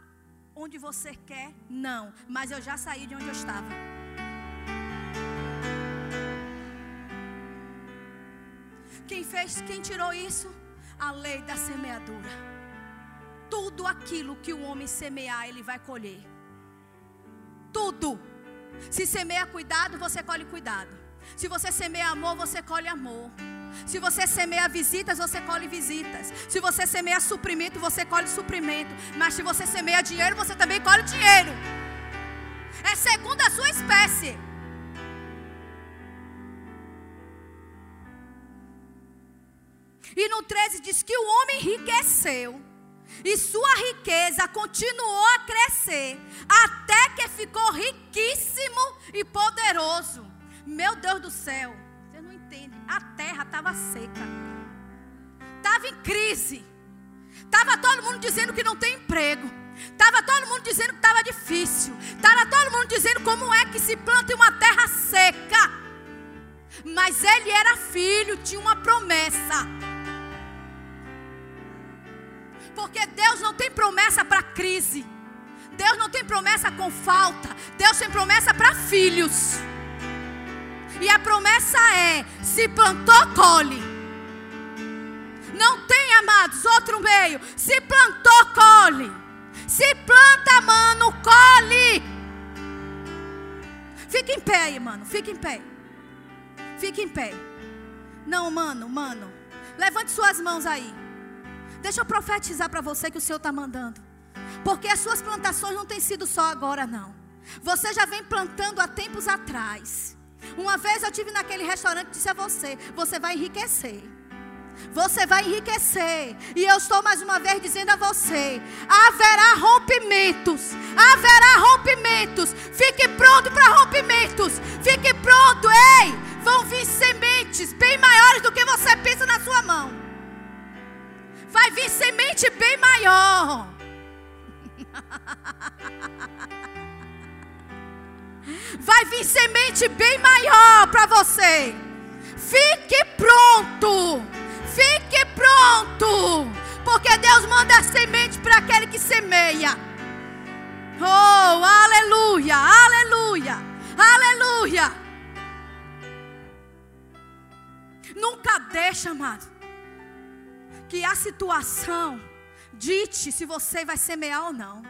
onde você quer? Não, mas eu já saí de onde eu estava. Quem fez, quem tirou isso? A lei da semeadura. Tudo aquilo que o homem semear, ele vai colher. Tudo. Se semeia cuidado, você colhe cuidado. Se você semeia amor, você colhe amor. Se você semeia visitas, você colhe visitas. Se você semeia suprimento, você colhe suprimento. Mas se você semeia dinheiro, você também colhe dinheiro. É segundo a sua espécie. E no 13 diz que o homem enriqueceu. E sua riqueza continuou a crescer. Até que ficou riquíssimo e poderoso. Meu Deus do céu, entende. A terra estava seca, estava em crise. Estava todo mundo dizendo que não tem emprego. Estava todo mundo dizendo que estava difícil. Estava todo mundo dizendo como é que se planta em uma terra seca. Mas ele era filho, tinha uma promessa. Porque Deus não tem promessa para crise. Deus não tem promessa com falta. Deus tem promessa para filhos. E a promessa é: se plantou, colhe. Não tem, amados, outro meio. Se plantou, colhe. Se planta, mano, colhe. Fica em pé aí, mano. Fica em pé. Fica em pé. Não, mano, mano. Levante suas mãos aí. Deixa eu profetizar para você que o Senhor está mandando. Porque as suas plantações não têm sido só agora, não. Você já vem plantando há tempos atrás. Uma vez eu tive naquele restaurante e disse a você: você vai enriquecer. Você vai enriquecer. E eu estou mais uma vez dizendo a você: haverá rompimentos. Haverá rompimentos. Fique pronto para rompimentos. Fique pronto, ei! Vão vir sementes bem maiores do que você pensa na sua mão. Vai vir semente bem maior. (laughs) vai vir semente bem maior para você. Fique pronto. Fique pronto. Porque Deus manda semente para aquele que semeia. Oh, aleluia, aleluia, aleluia. Nunca deixa, amado, que a situação dite se você vai semear ou não.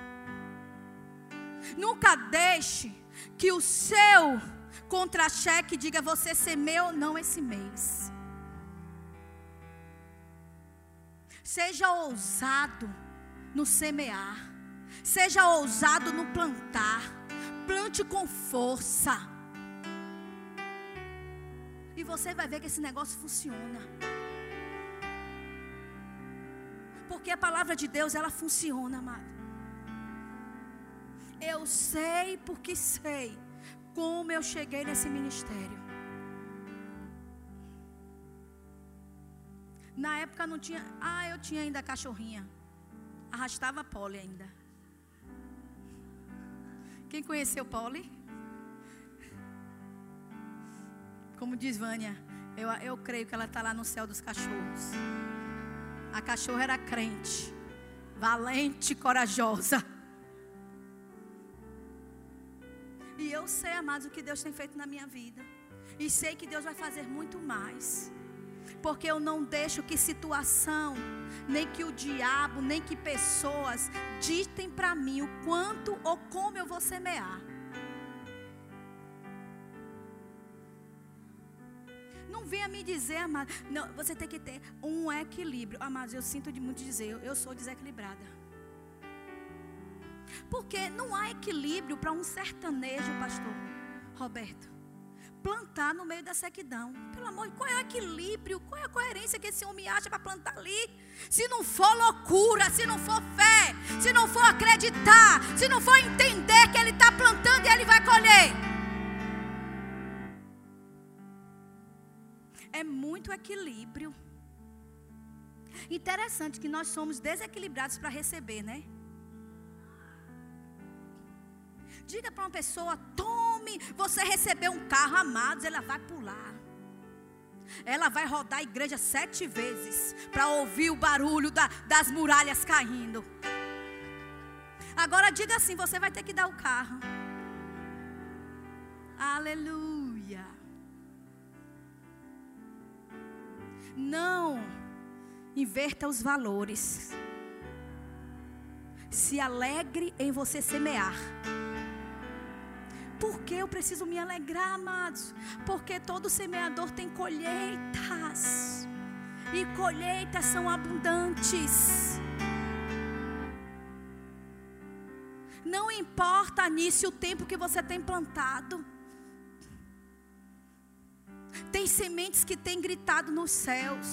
Nunca deixe que o seu contra-cheque diga você semeia ou não esse mês. Seja ousado no semear. Seja ousado no plantar. Plante com força. E você vai ver que esse negócio funciona. Porque a palavra de Deus, ela funciona, amado. Eu sei porque sei como eu cheguei nesse ministério. Na época não tinha. Ah, eu tinha ainda cachorrinha. Arrastava Polly ainda. Quem conheceu Polly? Como diz Vânia, eu, eu creio que ela está lá no céu dos cachorros. A cachorra era crente, valente, corajosa. E eu sei, amados, o que Deus tem feito na minha vida. E sei que Deus vai fazer muito mais. Porque eu não deixo que situação, nem que o diabo, nem que pessoas ditem para mim o quanto ou como eu vou semear. Não venha me dizer, amado. Não, você tem que ter um equilíbrio. Amados, eu sinto muito dizer, eu sou desequilibrada. Porque não há equilíbrio para um sertanejo, pastor Roberto. Plantar no meio da sequidão. Pelo amor, qual é o equilíbrio? Qual é a coerência que esse homem acha para plantar ali? Se não for loucura, se não for fé, se não for acreditar, se não for entender que ele está plantando e ele vai colher. É muito equilíbrio. Interessante que nós somos desequilibrados para receber, né? Diga para uma pessoa: tome, você recebeu um carro, amados, ela vai pular. Ela vai rodar a igreja sete vezes para ouvir o barulho da, das muralhas caindo. Agora diga assim: você vai ter que dar o carro. Aleluia. Não inverta os valores. Se alegre em você semear. Por que eu preciso me alegrar, amados? Porque todo semeador tem colheitas. E colheitas são abundantes. Não importa nisso o tempo que você tem plantado. Tem sementes que têm gritado nos céus.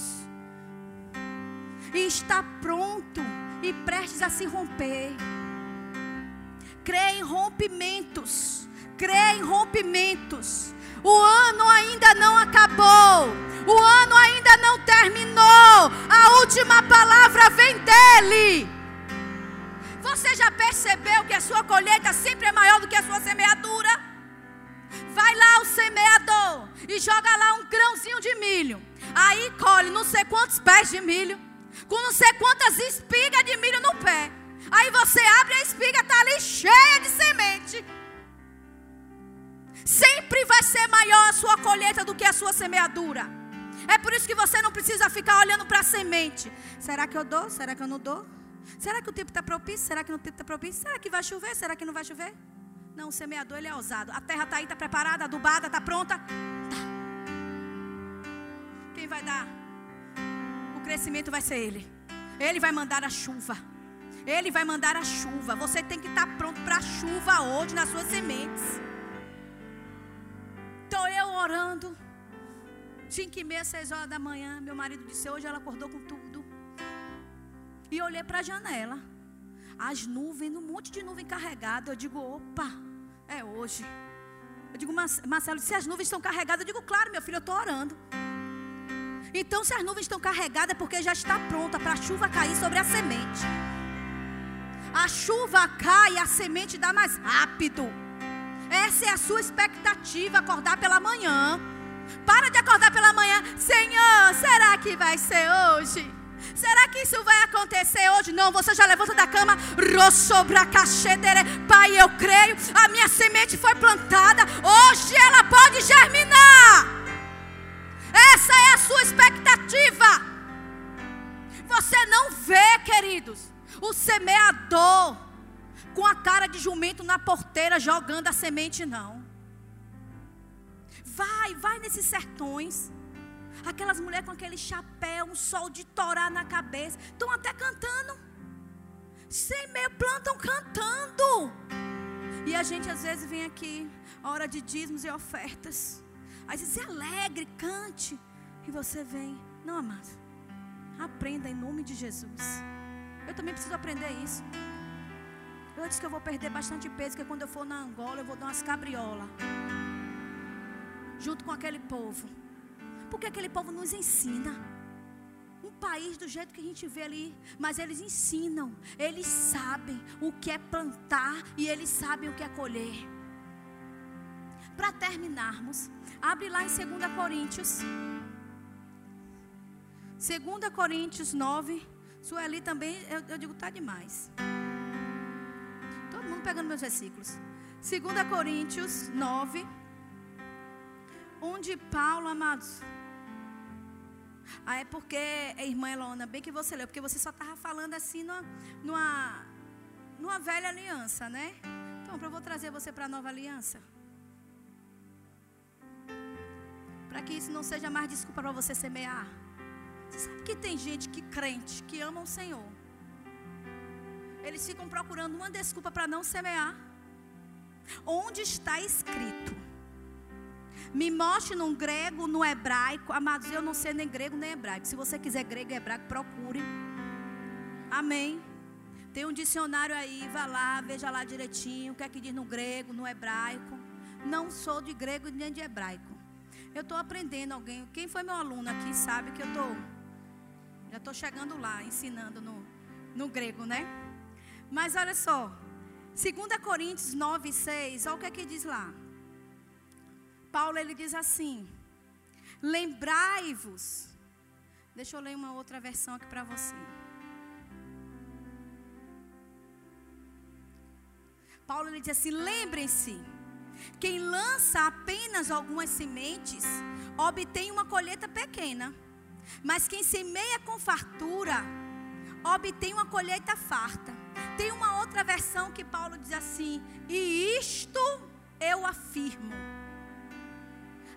E está pronto e prestes a se romper. Crê em rompimentos crê em rompimentos. O ano ainda não acabou. O ano ainda não terminou. A última palavra vem dele. Você já percebeu que a sua colheita sempre é maior do que a sua semeadura? Vai lá o semeador e joga lá um grãozinho de milho. Aí colhe não sei quantos pés de milho, com não sei quantas espigas de milho no pé. Aí você abre a espiga, está ali cheia de semente. Sempre vai ser maior a sua colheita do que a sua semeadura. É por isso que você não precisa ficar olhando para a semente. Será que eu dou? Será que eu não dou? Será que o tempo está propício? Será que o tempo está propício? Será que vai chover? Será que não vai chover? Não, o semeador ele é ousado. A terra está aí, está preparada, adubada, está pronta. Tá. Quem vai dar? O crescimento vai ser ele. Ele vai mandar a chuva. Ele vai mandar a chuva. Você tem que estar tá pronto para a chuva hoje nas suas sementes. Estou eu orando. Cinco e meia, seis horas da manhã. Meu marido disse: Hoje ela acordou com tudo. E olhei para a janela. As nuvens, um monte de nuvem carregada. Eu digo: Opa, é hoje. Eu digo, Marcelo, se as nuvens estão carregadas, eu digo, claro, meu filho, eu estou orando. Então, se as nuvens estão carregadas, é porque já está pronta para a chuva cair sobre a semente. A chuva cai a semente dá mais rápido. Essa é a sua expectativa, acordar pela manhã. Para de acordar pela manhã. Senhor, será que vai ser hoje? Será que isso vai acontecer hoje? Não, você já levanta da cama. Pai, eu creio. A minha semente foi plantada. Hoje ela pode germinar. Essa é a sua expectativa. Você não vê, queridos, o semeador com a cara de jumento na porteira jogando a semente, não. Vai, vai nesses sertões. Aquelas mulheres com aquele chapéu, um sol de torá na cabeça, estão até cantando. Sem meio plantam cantando. E a gente às vezes vem aqui, hora de dízimos e ofertas. Aí você se alegre, cante. E você vem. Não, amado. Aprenda em nome de Jesus. Eu também preciso aprender isso. Eu disse que eu vou perder bastante peso, que quando eu for na Angola eu vou dar umas cabriolas. Junto com aquele povo. Porque aquele povo nos ensina. Um país do jeito que a gente vê ali, mas eles ensinam, eles sabem o que é plantar e eles sabem o que é colher. Para terminarmos, abre lá em 2 Coríntios. 2 Coríntios 9. Sueli também, eu, eu digo, tá demais pegando meus versículos. 2 Coríntios 9. Onde Paulo, amados. Ah, é porque, é, irmã Elona, bem que você leu, porque você só estava falando assim numa, numa, numa velha aliança, né? Então, eu vou trazer você para a nova aliança. Para que isso não seja mais desculpa para você semear. Você sabe que tem gente que crente, que ama o Senhor. Eles ficam procurando uma desculpa para não semear. Onde está escrito? Me mostre no grego, no hebraico. Amados, eu não sei nem grego nem hebraico. Se você quiser grego e hebraico, procure. Amém. Tem um dicionário aí, vá lá, veja lá direitinho o que é que diz no grego, no hebraico. Não sou de grego nem de hebraico. Eu estou aprendendo alguém. Quem foi meu aluno aqui sabe que eu estou. Já estou chegando lá, ensinando no, no grego, né? Mas olha só. 2 Coríntios 9, 6, olha o que é que diz lá. Paulo ele diz assim: Lembrai-vos. Deixa eu ler uma outra versão aqui para você. Paulo ele diz assim: Lembrem-se, quem lança apenas algumas sementes obtém uma colheita pequena, mas quem semeia com fartura obtém uma colheita farta. Tem uma outra versão que Paulo diz assim: E isto eu afirmo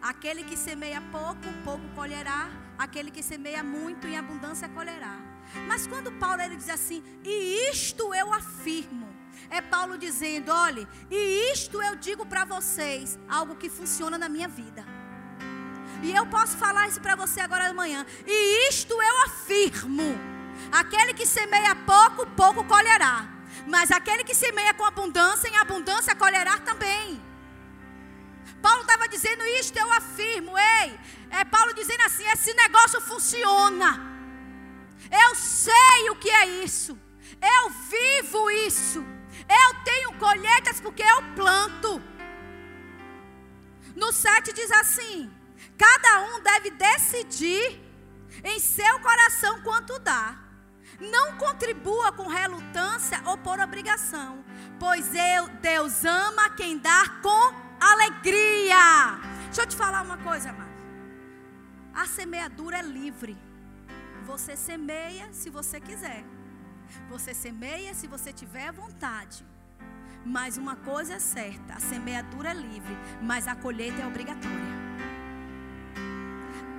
Aquele que semeia pouco, pouco colherá. Aquele que semeia muito, em abundância colherá. Mas quando Paulo ele diz assim, e isto eu afirmo, é Paulo dizendo: olhe, e isto eu digo para vocês, algo que funciona na minha vida. E eu posso falar isso para você agora de manhã. E isto eu afirmo: aquele que semeia pouco, pouco colherá. Mas aquele que semeia com abundância, em abundância colherá também. Paulo estava dizendo isto, eu afirmo, ei. É Paulo dizendo assim: esse negócio funciona. Eu sei o que é isso. Eu vivo isso. Eu tenho colheitas porque eu planto. No 7 diz assim: cada um deve decidir em seu coração quanto dá. Não contribua com relutância ou por obrigação, pois eu, Deus ama quem dá com alegria. Deixa eu te falar uma coisa, amado. A semeadura é livre. Você semeia se você quiser. Você semeia se você tiver vontade. Mas uma coisa é certa: a semeadura é livre, mas a colheita é obrigatória.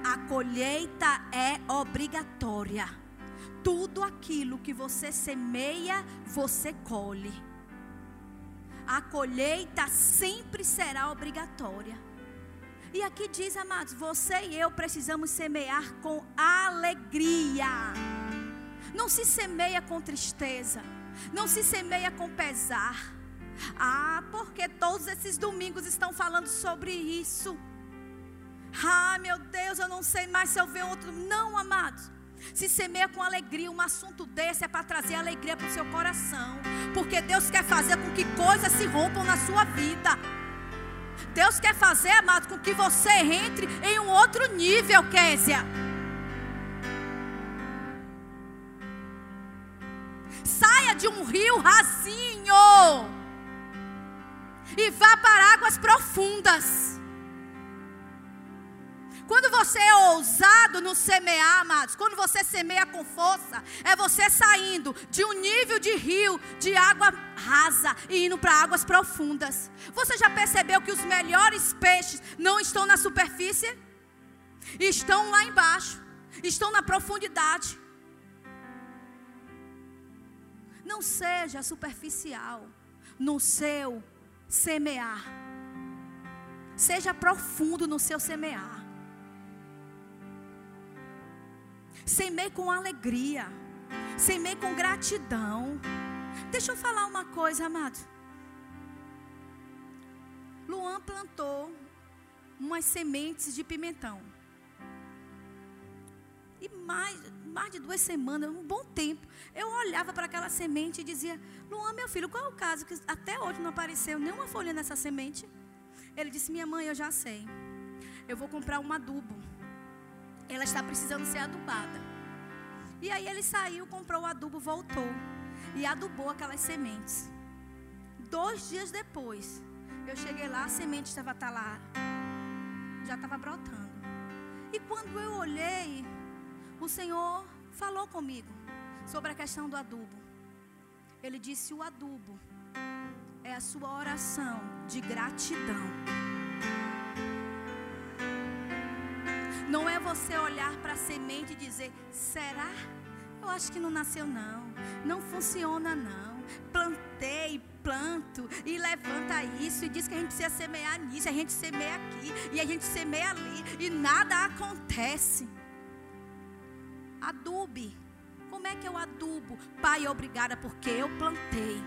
A colheita é obrigatória. Tudo aquilo que você semeia, você colhe a colheita sempre será obrigatória. E aqui diz, amados, você e eu precisamos semear com alegria. Não se semeia com tristeza, não se semeia com pesar. Ah, porque todos esses domingos estão falando sobre isso. Ah, meu Deus, eu não sei mais se eu ver outro. Não, amados. Se semeia com alegria, um assunto desse é para trazer alegria para o seu coração. Porque Deus quer fazer com que coisas se rompam na sua vida. Deus quer fazer, amado, com que você entre em um outro nível, Késia. Saia de um rio rasinho e vá para águas profundas. Quando você é ousado no semear, amados, quando você semeia com força, é você saindo de um nível de rio, de água rasa e indo para águas profundas. Você já percebeu que os melhores peixes não estão na superfície? Estão lá embaixo, estão na profundidade. Não seja superficial no seu semear. Seja profundo no seu semear. Semeie com alegria. Semeie com gratidão. Deixa eu falar uma coisa, amado. Luan plantou umas sementes de pimentão. E mais, mais de duas semanas, um bom tempo, eu olhava para aquela semente e dizia: Luan, meu filho, qual é o caso que até hoje não apareceu nenhuma folha nessa semente? Ele disse: Minha mãe, eu já sei. Eu vou comprar um adubo ela está precisando ser adubada. E aí ele saiu, comprou o adubo, voltou e adubou aquelas sementes. Dois dias depois, eu cheguei lá, a semente estava tá lá, já estava brotando. E quando eu olhei, o Senhor falou comigo sobre a questão do adubo. Ele disse: o adubo é a sua oração de gratidão Não é você olhar para a semente e dizer: será? Eu acho que não nasceu, não. Não funciona, não. Plantei, planto e levanta isso e diz que a gente precisa semear nisso, a gente semeia aqui e a gente semeia ali e nada acontece. Adube é que eu adubo? Pai, obrigada porque eu plantei.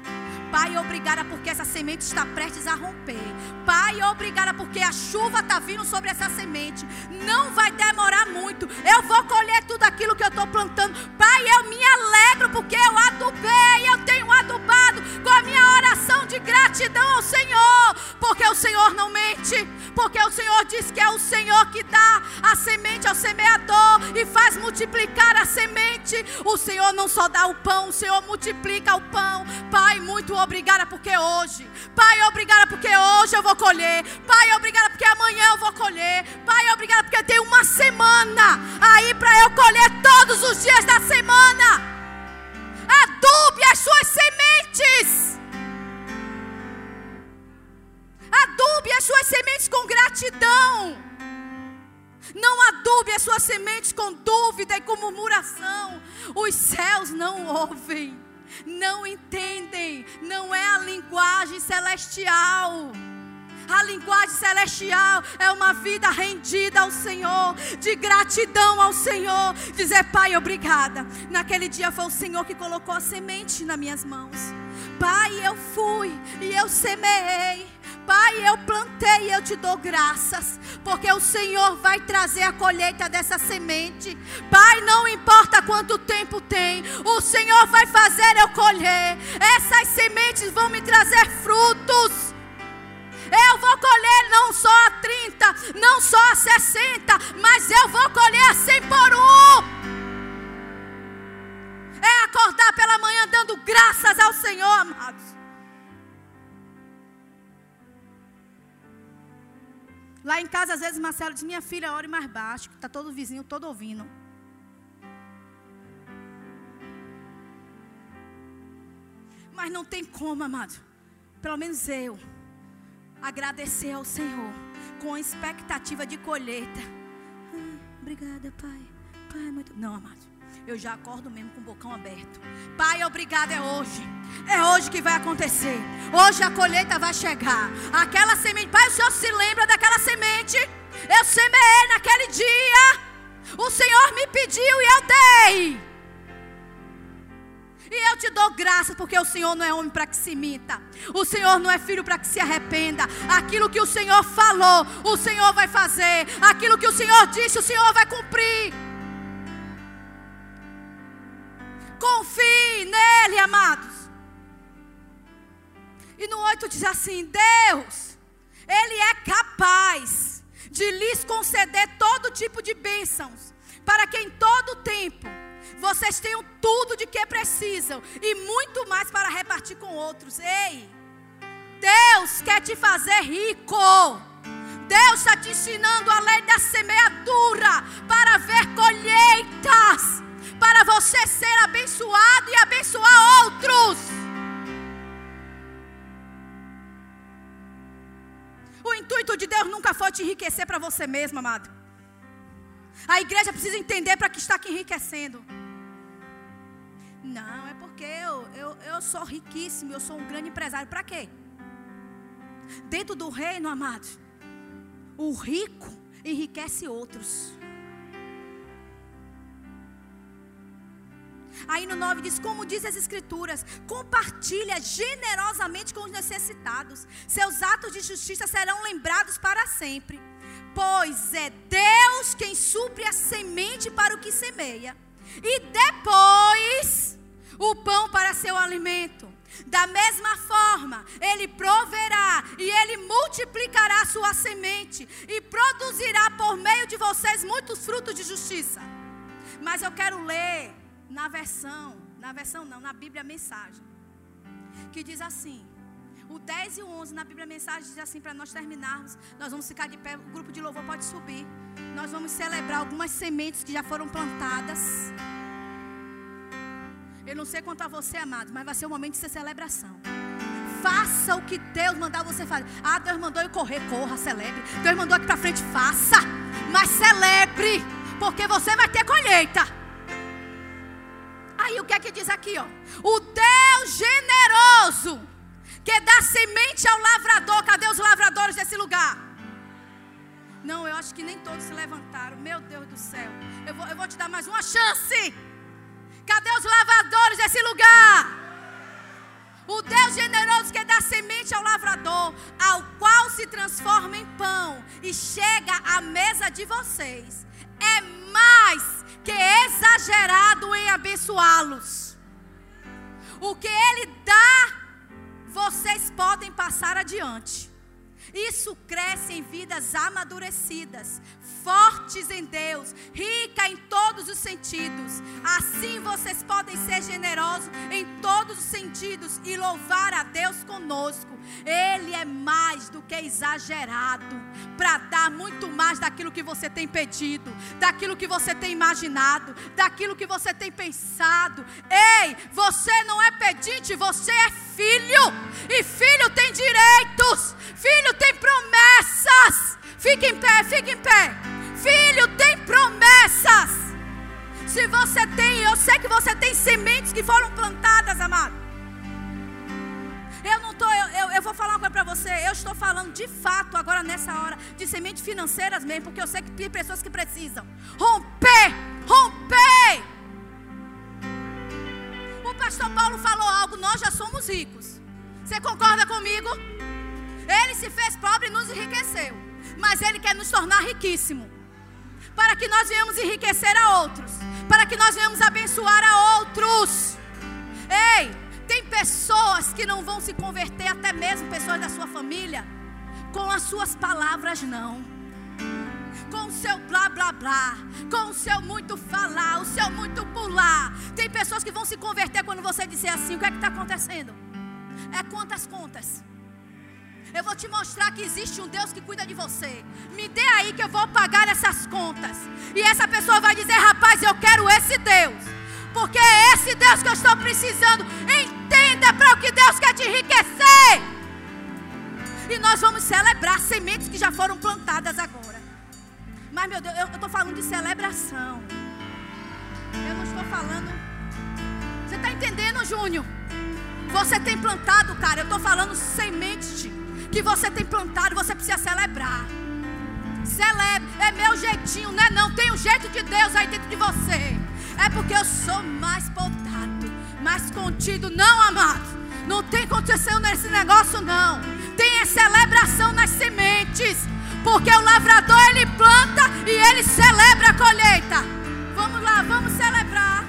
Pai, obrigada porque essa semente está prestes a romper. Pai, obrigada porque a chuva está vindo sobre essa semente. Não vai demorar muito. Eu vou colher tudo aquilo que eu estou plantando. Pai, eu me alegro porque eu adubei. Eu tenho adubado com a minha oração de gratidão ao Senhor. Porque o Senhor não mente. Porque o Senhor diz que é o Senhor que dá a semente ao semeador e faz multiplicar a semente. O Senhor não só dá o pão, o Senhor multiplica o pão. Pai, muito obrigada porque hoje. Pai, obrigada porque hoje eu vou colher. Pai, obrigada porque amanhã eu vou colher. Pai, obrigada porque tem uma semana aí para eu colher todos os dias da semana. Adube as suas sementes. Adube as suas sementes com gratidão. Não adube as suas sementes com dúvida e com murmuração. Os céus não ouvem, não entendem, não é a linguagem celestial. A linguagem celestial é uma vida rendida ao Senhor, de gratidão ao Senhor. Dizer, Pai, obrigada. Naquele dia foi o Senhor que colocou a semente nas minhas mãos. Pai, eu fui e eu semeei. Pai, eu plantei e eu te dou graças, porque o Senhor vai trazer a colheita dessa semente. Pai, não importa quanto tempo tem, o Senhor vai fazer eu colher. Essas sementes vão me trazer frutos. Eu vou colher não só a 30, não só a 60, mas eu vou colher a 100 por um. É acordar pela manhã dando graças ao Senhor, amados. Lá em casa, às vezes, Marcelo diz: Minha filha, ore mais baixo, que está todo vizinho, todo ouvindo. Mas não tem como, amado. Pelo menos eu. Agradecer ao Senhor. Com a expectativa de colheita. Ah, obrigada, Pai. Pai, muito. Não, amado. Eu já acordo mesmo com o bocão aberto. Pai, obrigado, é hoje. É hoje que vai acontecer. Hoje a colheita vai chegar. Aquela semente, Pai, o Senhor se lembra daquela semente? Eu semeei naquele dia. O Senhor me pediu e eu dei. E eu te dou graças, porque o Senhor não é homem para que se imita. O Senhor não é filho para que se arrependa. Aquilo que o Senhor falou, o Senhor vai fazer. Aquilo que o Senhor disse, o Senhor vai cumprir. Nele, amados. E no 8 diz assim: Deus, Ele é capaz de lhes conceder todo tipo de bênçãos, para que em todo tempo vocês tenham tudo de que precisam e muito mais para repartir com outros. Ei, Deus quer te fazer rico. Deus está te ensinando a lei da semeadura para ver colheitas para você ser abençoado e abençoar outros. O intuito de Deus nunca foi te enriquecer para você mesmo, amado. A igreja precisa entender para que está aqui enriquecendo. Não, é porque eu, eu, eu sou riquíssimo, eu sou um grande empresário. Para quê? Dentro do reino, amado, o rico enriquece outros. Aí no 9 diz: Como diz as Escrituras, compartilha generosamente com os necessitados, seus atos de justiça serão lembrados para sempre. Pois é Deus quem supre a semente para o que semeia, e depois o pão para seu alimento. Da mesma forma, Ele proverá e Ele multiplicará sua semente e produzirá por meio de vocês muitos frutos de justiça. Mas eu quero ler na versão, na versão não, na Bíblia Mensagem, que diz assim: o 10 e o 11 na Bíblia Mensagem diz assim: para nós terminarmos, nós vamos ficar de pé, o grupo de louvor pode subir. Nós vamos celebrar algumas sementes que já foram plantadas. Eu não sei quanto a você, amado, mas vai ser um momento de celebração. Faça o que Deus mandar você fazer. Ah, Deus mandou eu correr, corra, celebre. Deus mandou aqui para frente, faça. mas celebre, porque você vai ter colheita. Aí o que é que diz aqui, ó? O Deus generoso que dá semente ao lavrador. Cadê os lavradores desse lugar? Não, eu acho que nem todos se levantaram. Meu Deus do céu. Eu vou, eu vou te dar mais uma chance. Cadê os lavradores desse lugar? O Deus generoso que dá semente ao lavrador, ao qual se transforma em pão e chega à mesa de vocês, é mais que exagerado em abençoá-los. O que Ele dá, vocês podem passar adiante. Isso cresce em vidas amadurecidas, fortes em Deus, rica em todos os sentidos. Assim vocês podem ser generosos em todos os sentidos e louvar a Deus conosco. Ele é mais do que exagerado para dar muito mais daquilo que você tem pedido, daquilo que você tem imaginado, daquilo que você tem pensado. Ei, você não é pedinte, você é filho. E filho tem direitos, filho tem promessas. Fique em pé, fique em pé. Promessas. Se você tem, eu sei que você tem sementes que foram plantadas, amado. Eu não estou, eu, eu, eu, vou falar uma coisa para você. Eu estou falando de fato agora nessa hora de sementes financeiras mesmo, porque eu sei que tem pessoas que precisam romper, romper. O pastor Paulo falou algo, nós já somos ricos. Você concorda comigo? Ele se fez pobre e nos enriqueceu. Mas Ele quer nos tornar riquíssimo. Para que nós venhamos enriquecer a outros. Para que nós venhamos abençoar a outros. Ei, tem pessoas que não vão se converter, até mesmo pessoas da sua família, com as suas palavras, não. Com o seu blá blá blá, com o seu muito falar, o seu muito pular. Tem pessoas que vão se converter quando você disser assim: o que é que está acontecendo? É quantas contas? Eu vou te mostrar que existe um Deus que cuida de você. Me dê aí que eu vou pagar essas contas. E essa pessoa vai dizer: rapaz, eu quero esse Deus. Porque é esse Deus que eu estou precisando. Entenda para o que Deus quer te enriquecer. E nós vamos celebrar sementes que já foram plantadas agora. Mas, meu Deus, eu estou falando de celebração. Eu não estou falando. Você está entendendo, Júnior? Você tem plantado, cara. Eu estou falando semente que você tem plantado, você precisa celebrar. Celebre, é meu jeitinho, não é não. Tem um jeito de Deus aí dentro de você. É porque eu sou mais podado, mais contido, não, amado. Não tem condição nesse negócio, não. Tem a celebração nas sementes. Porque o lavrador ele planta e ele celebra a colheita. Vamos lá, vamos celebrar.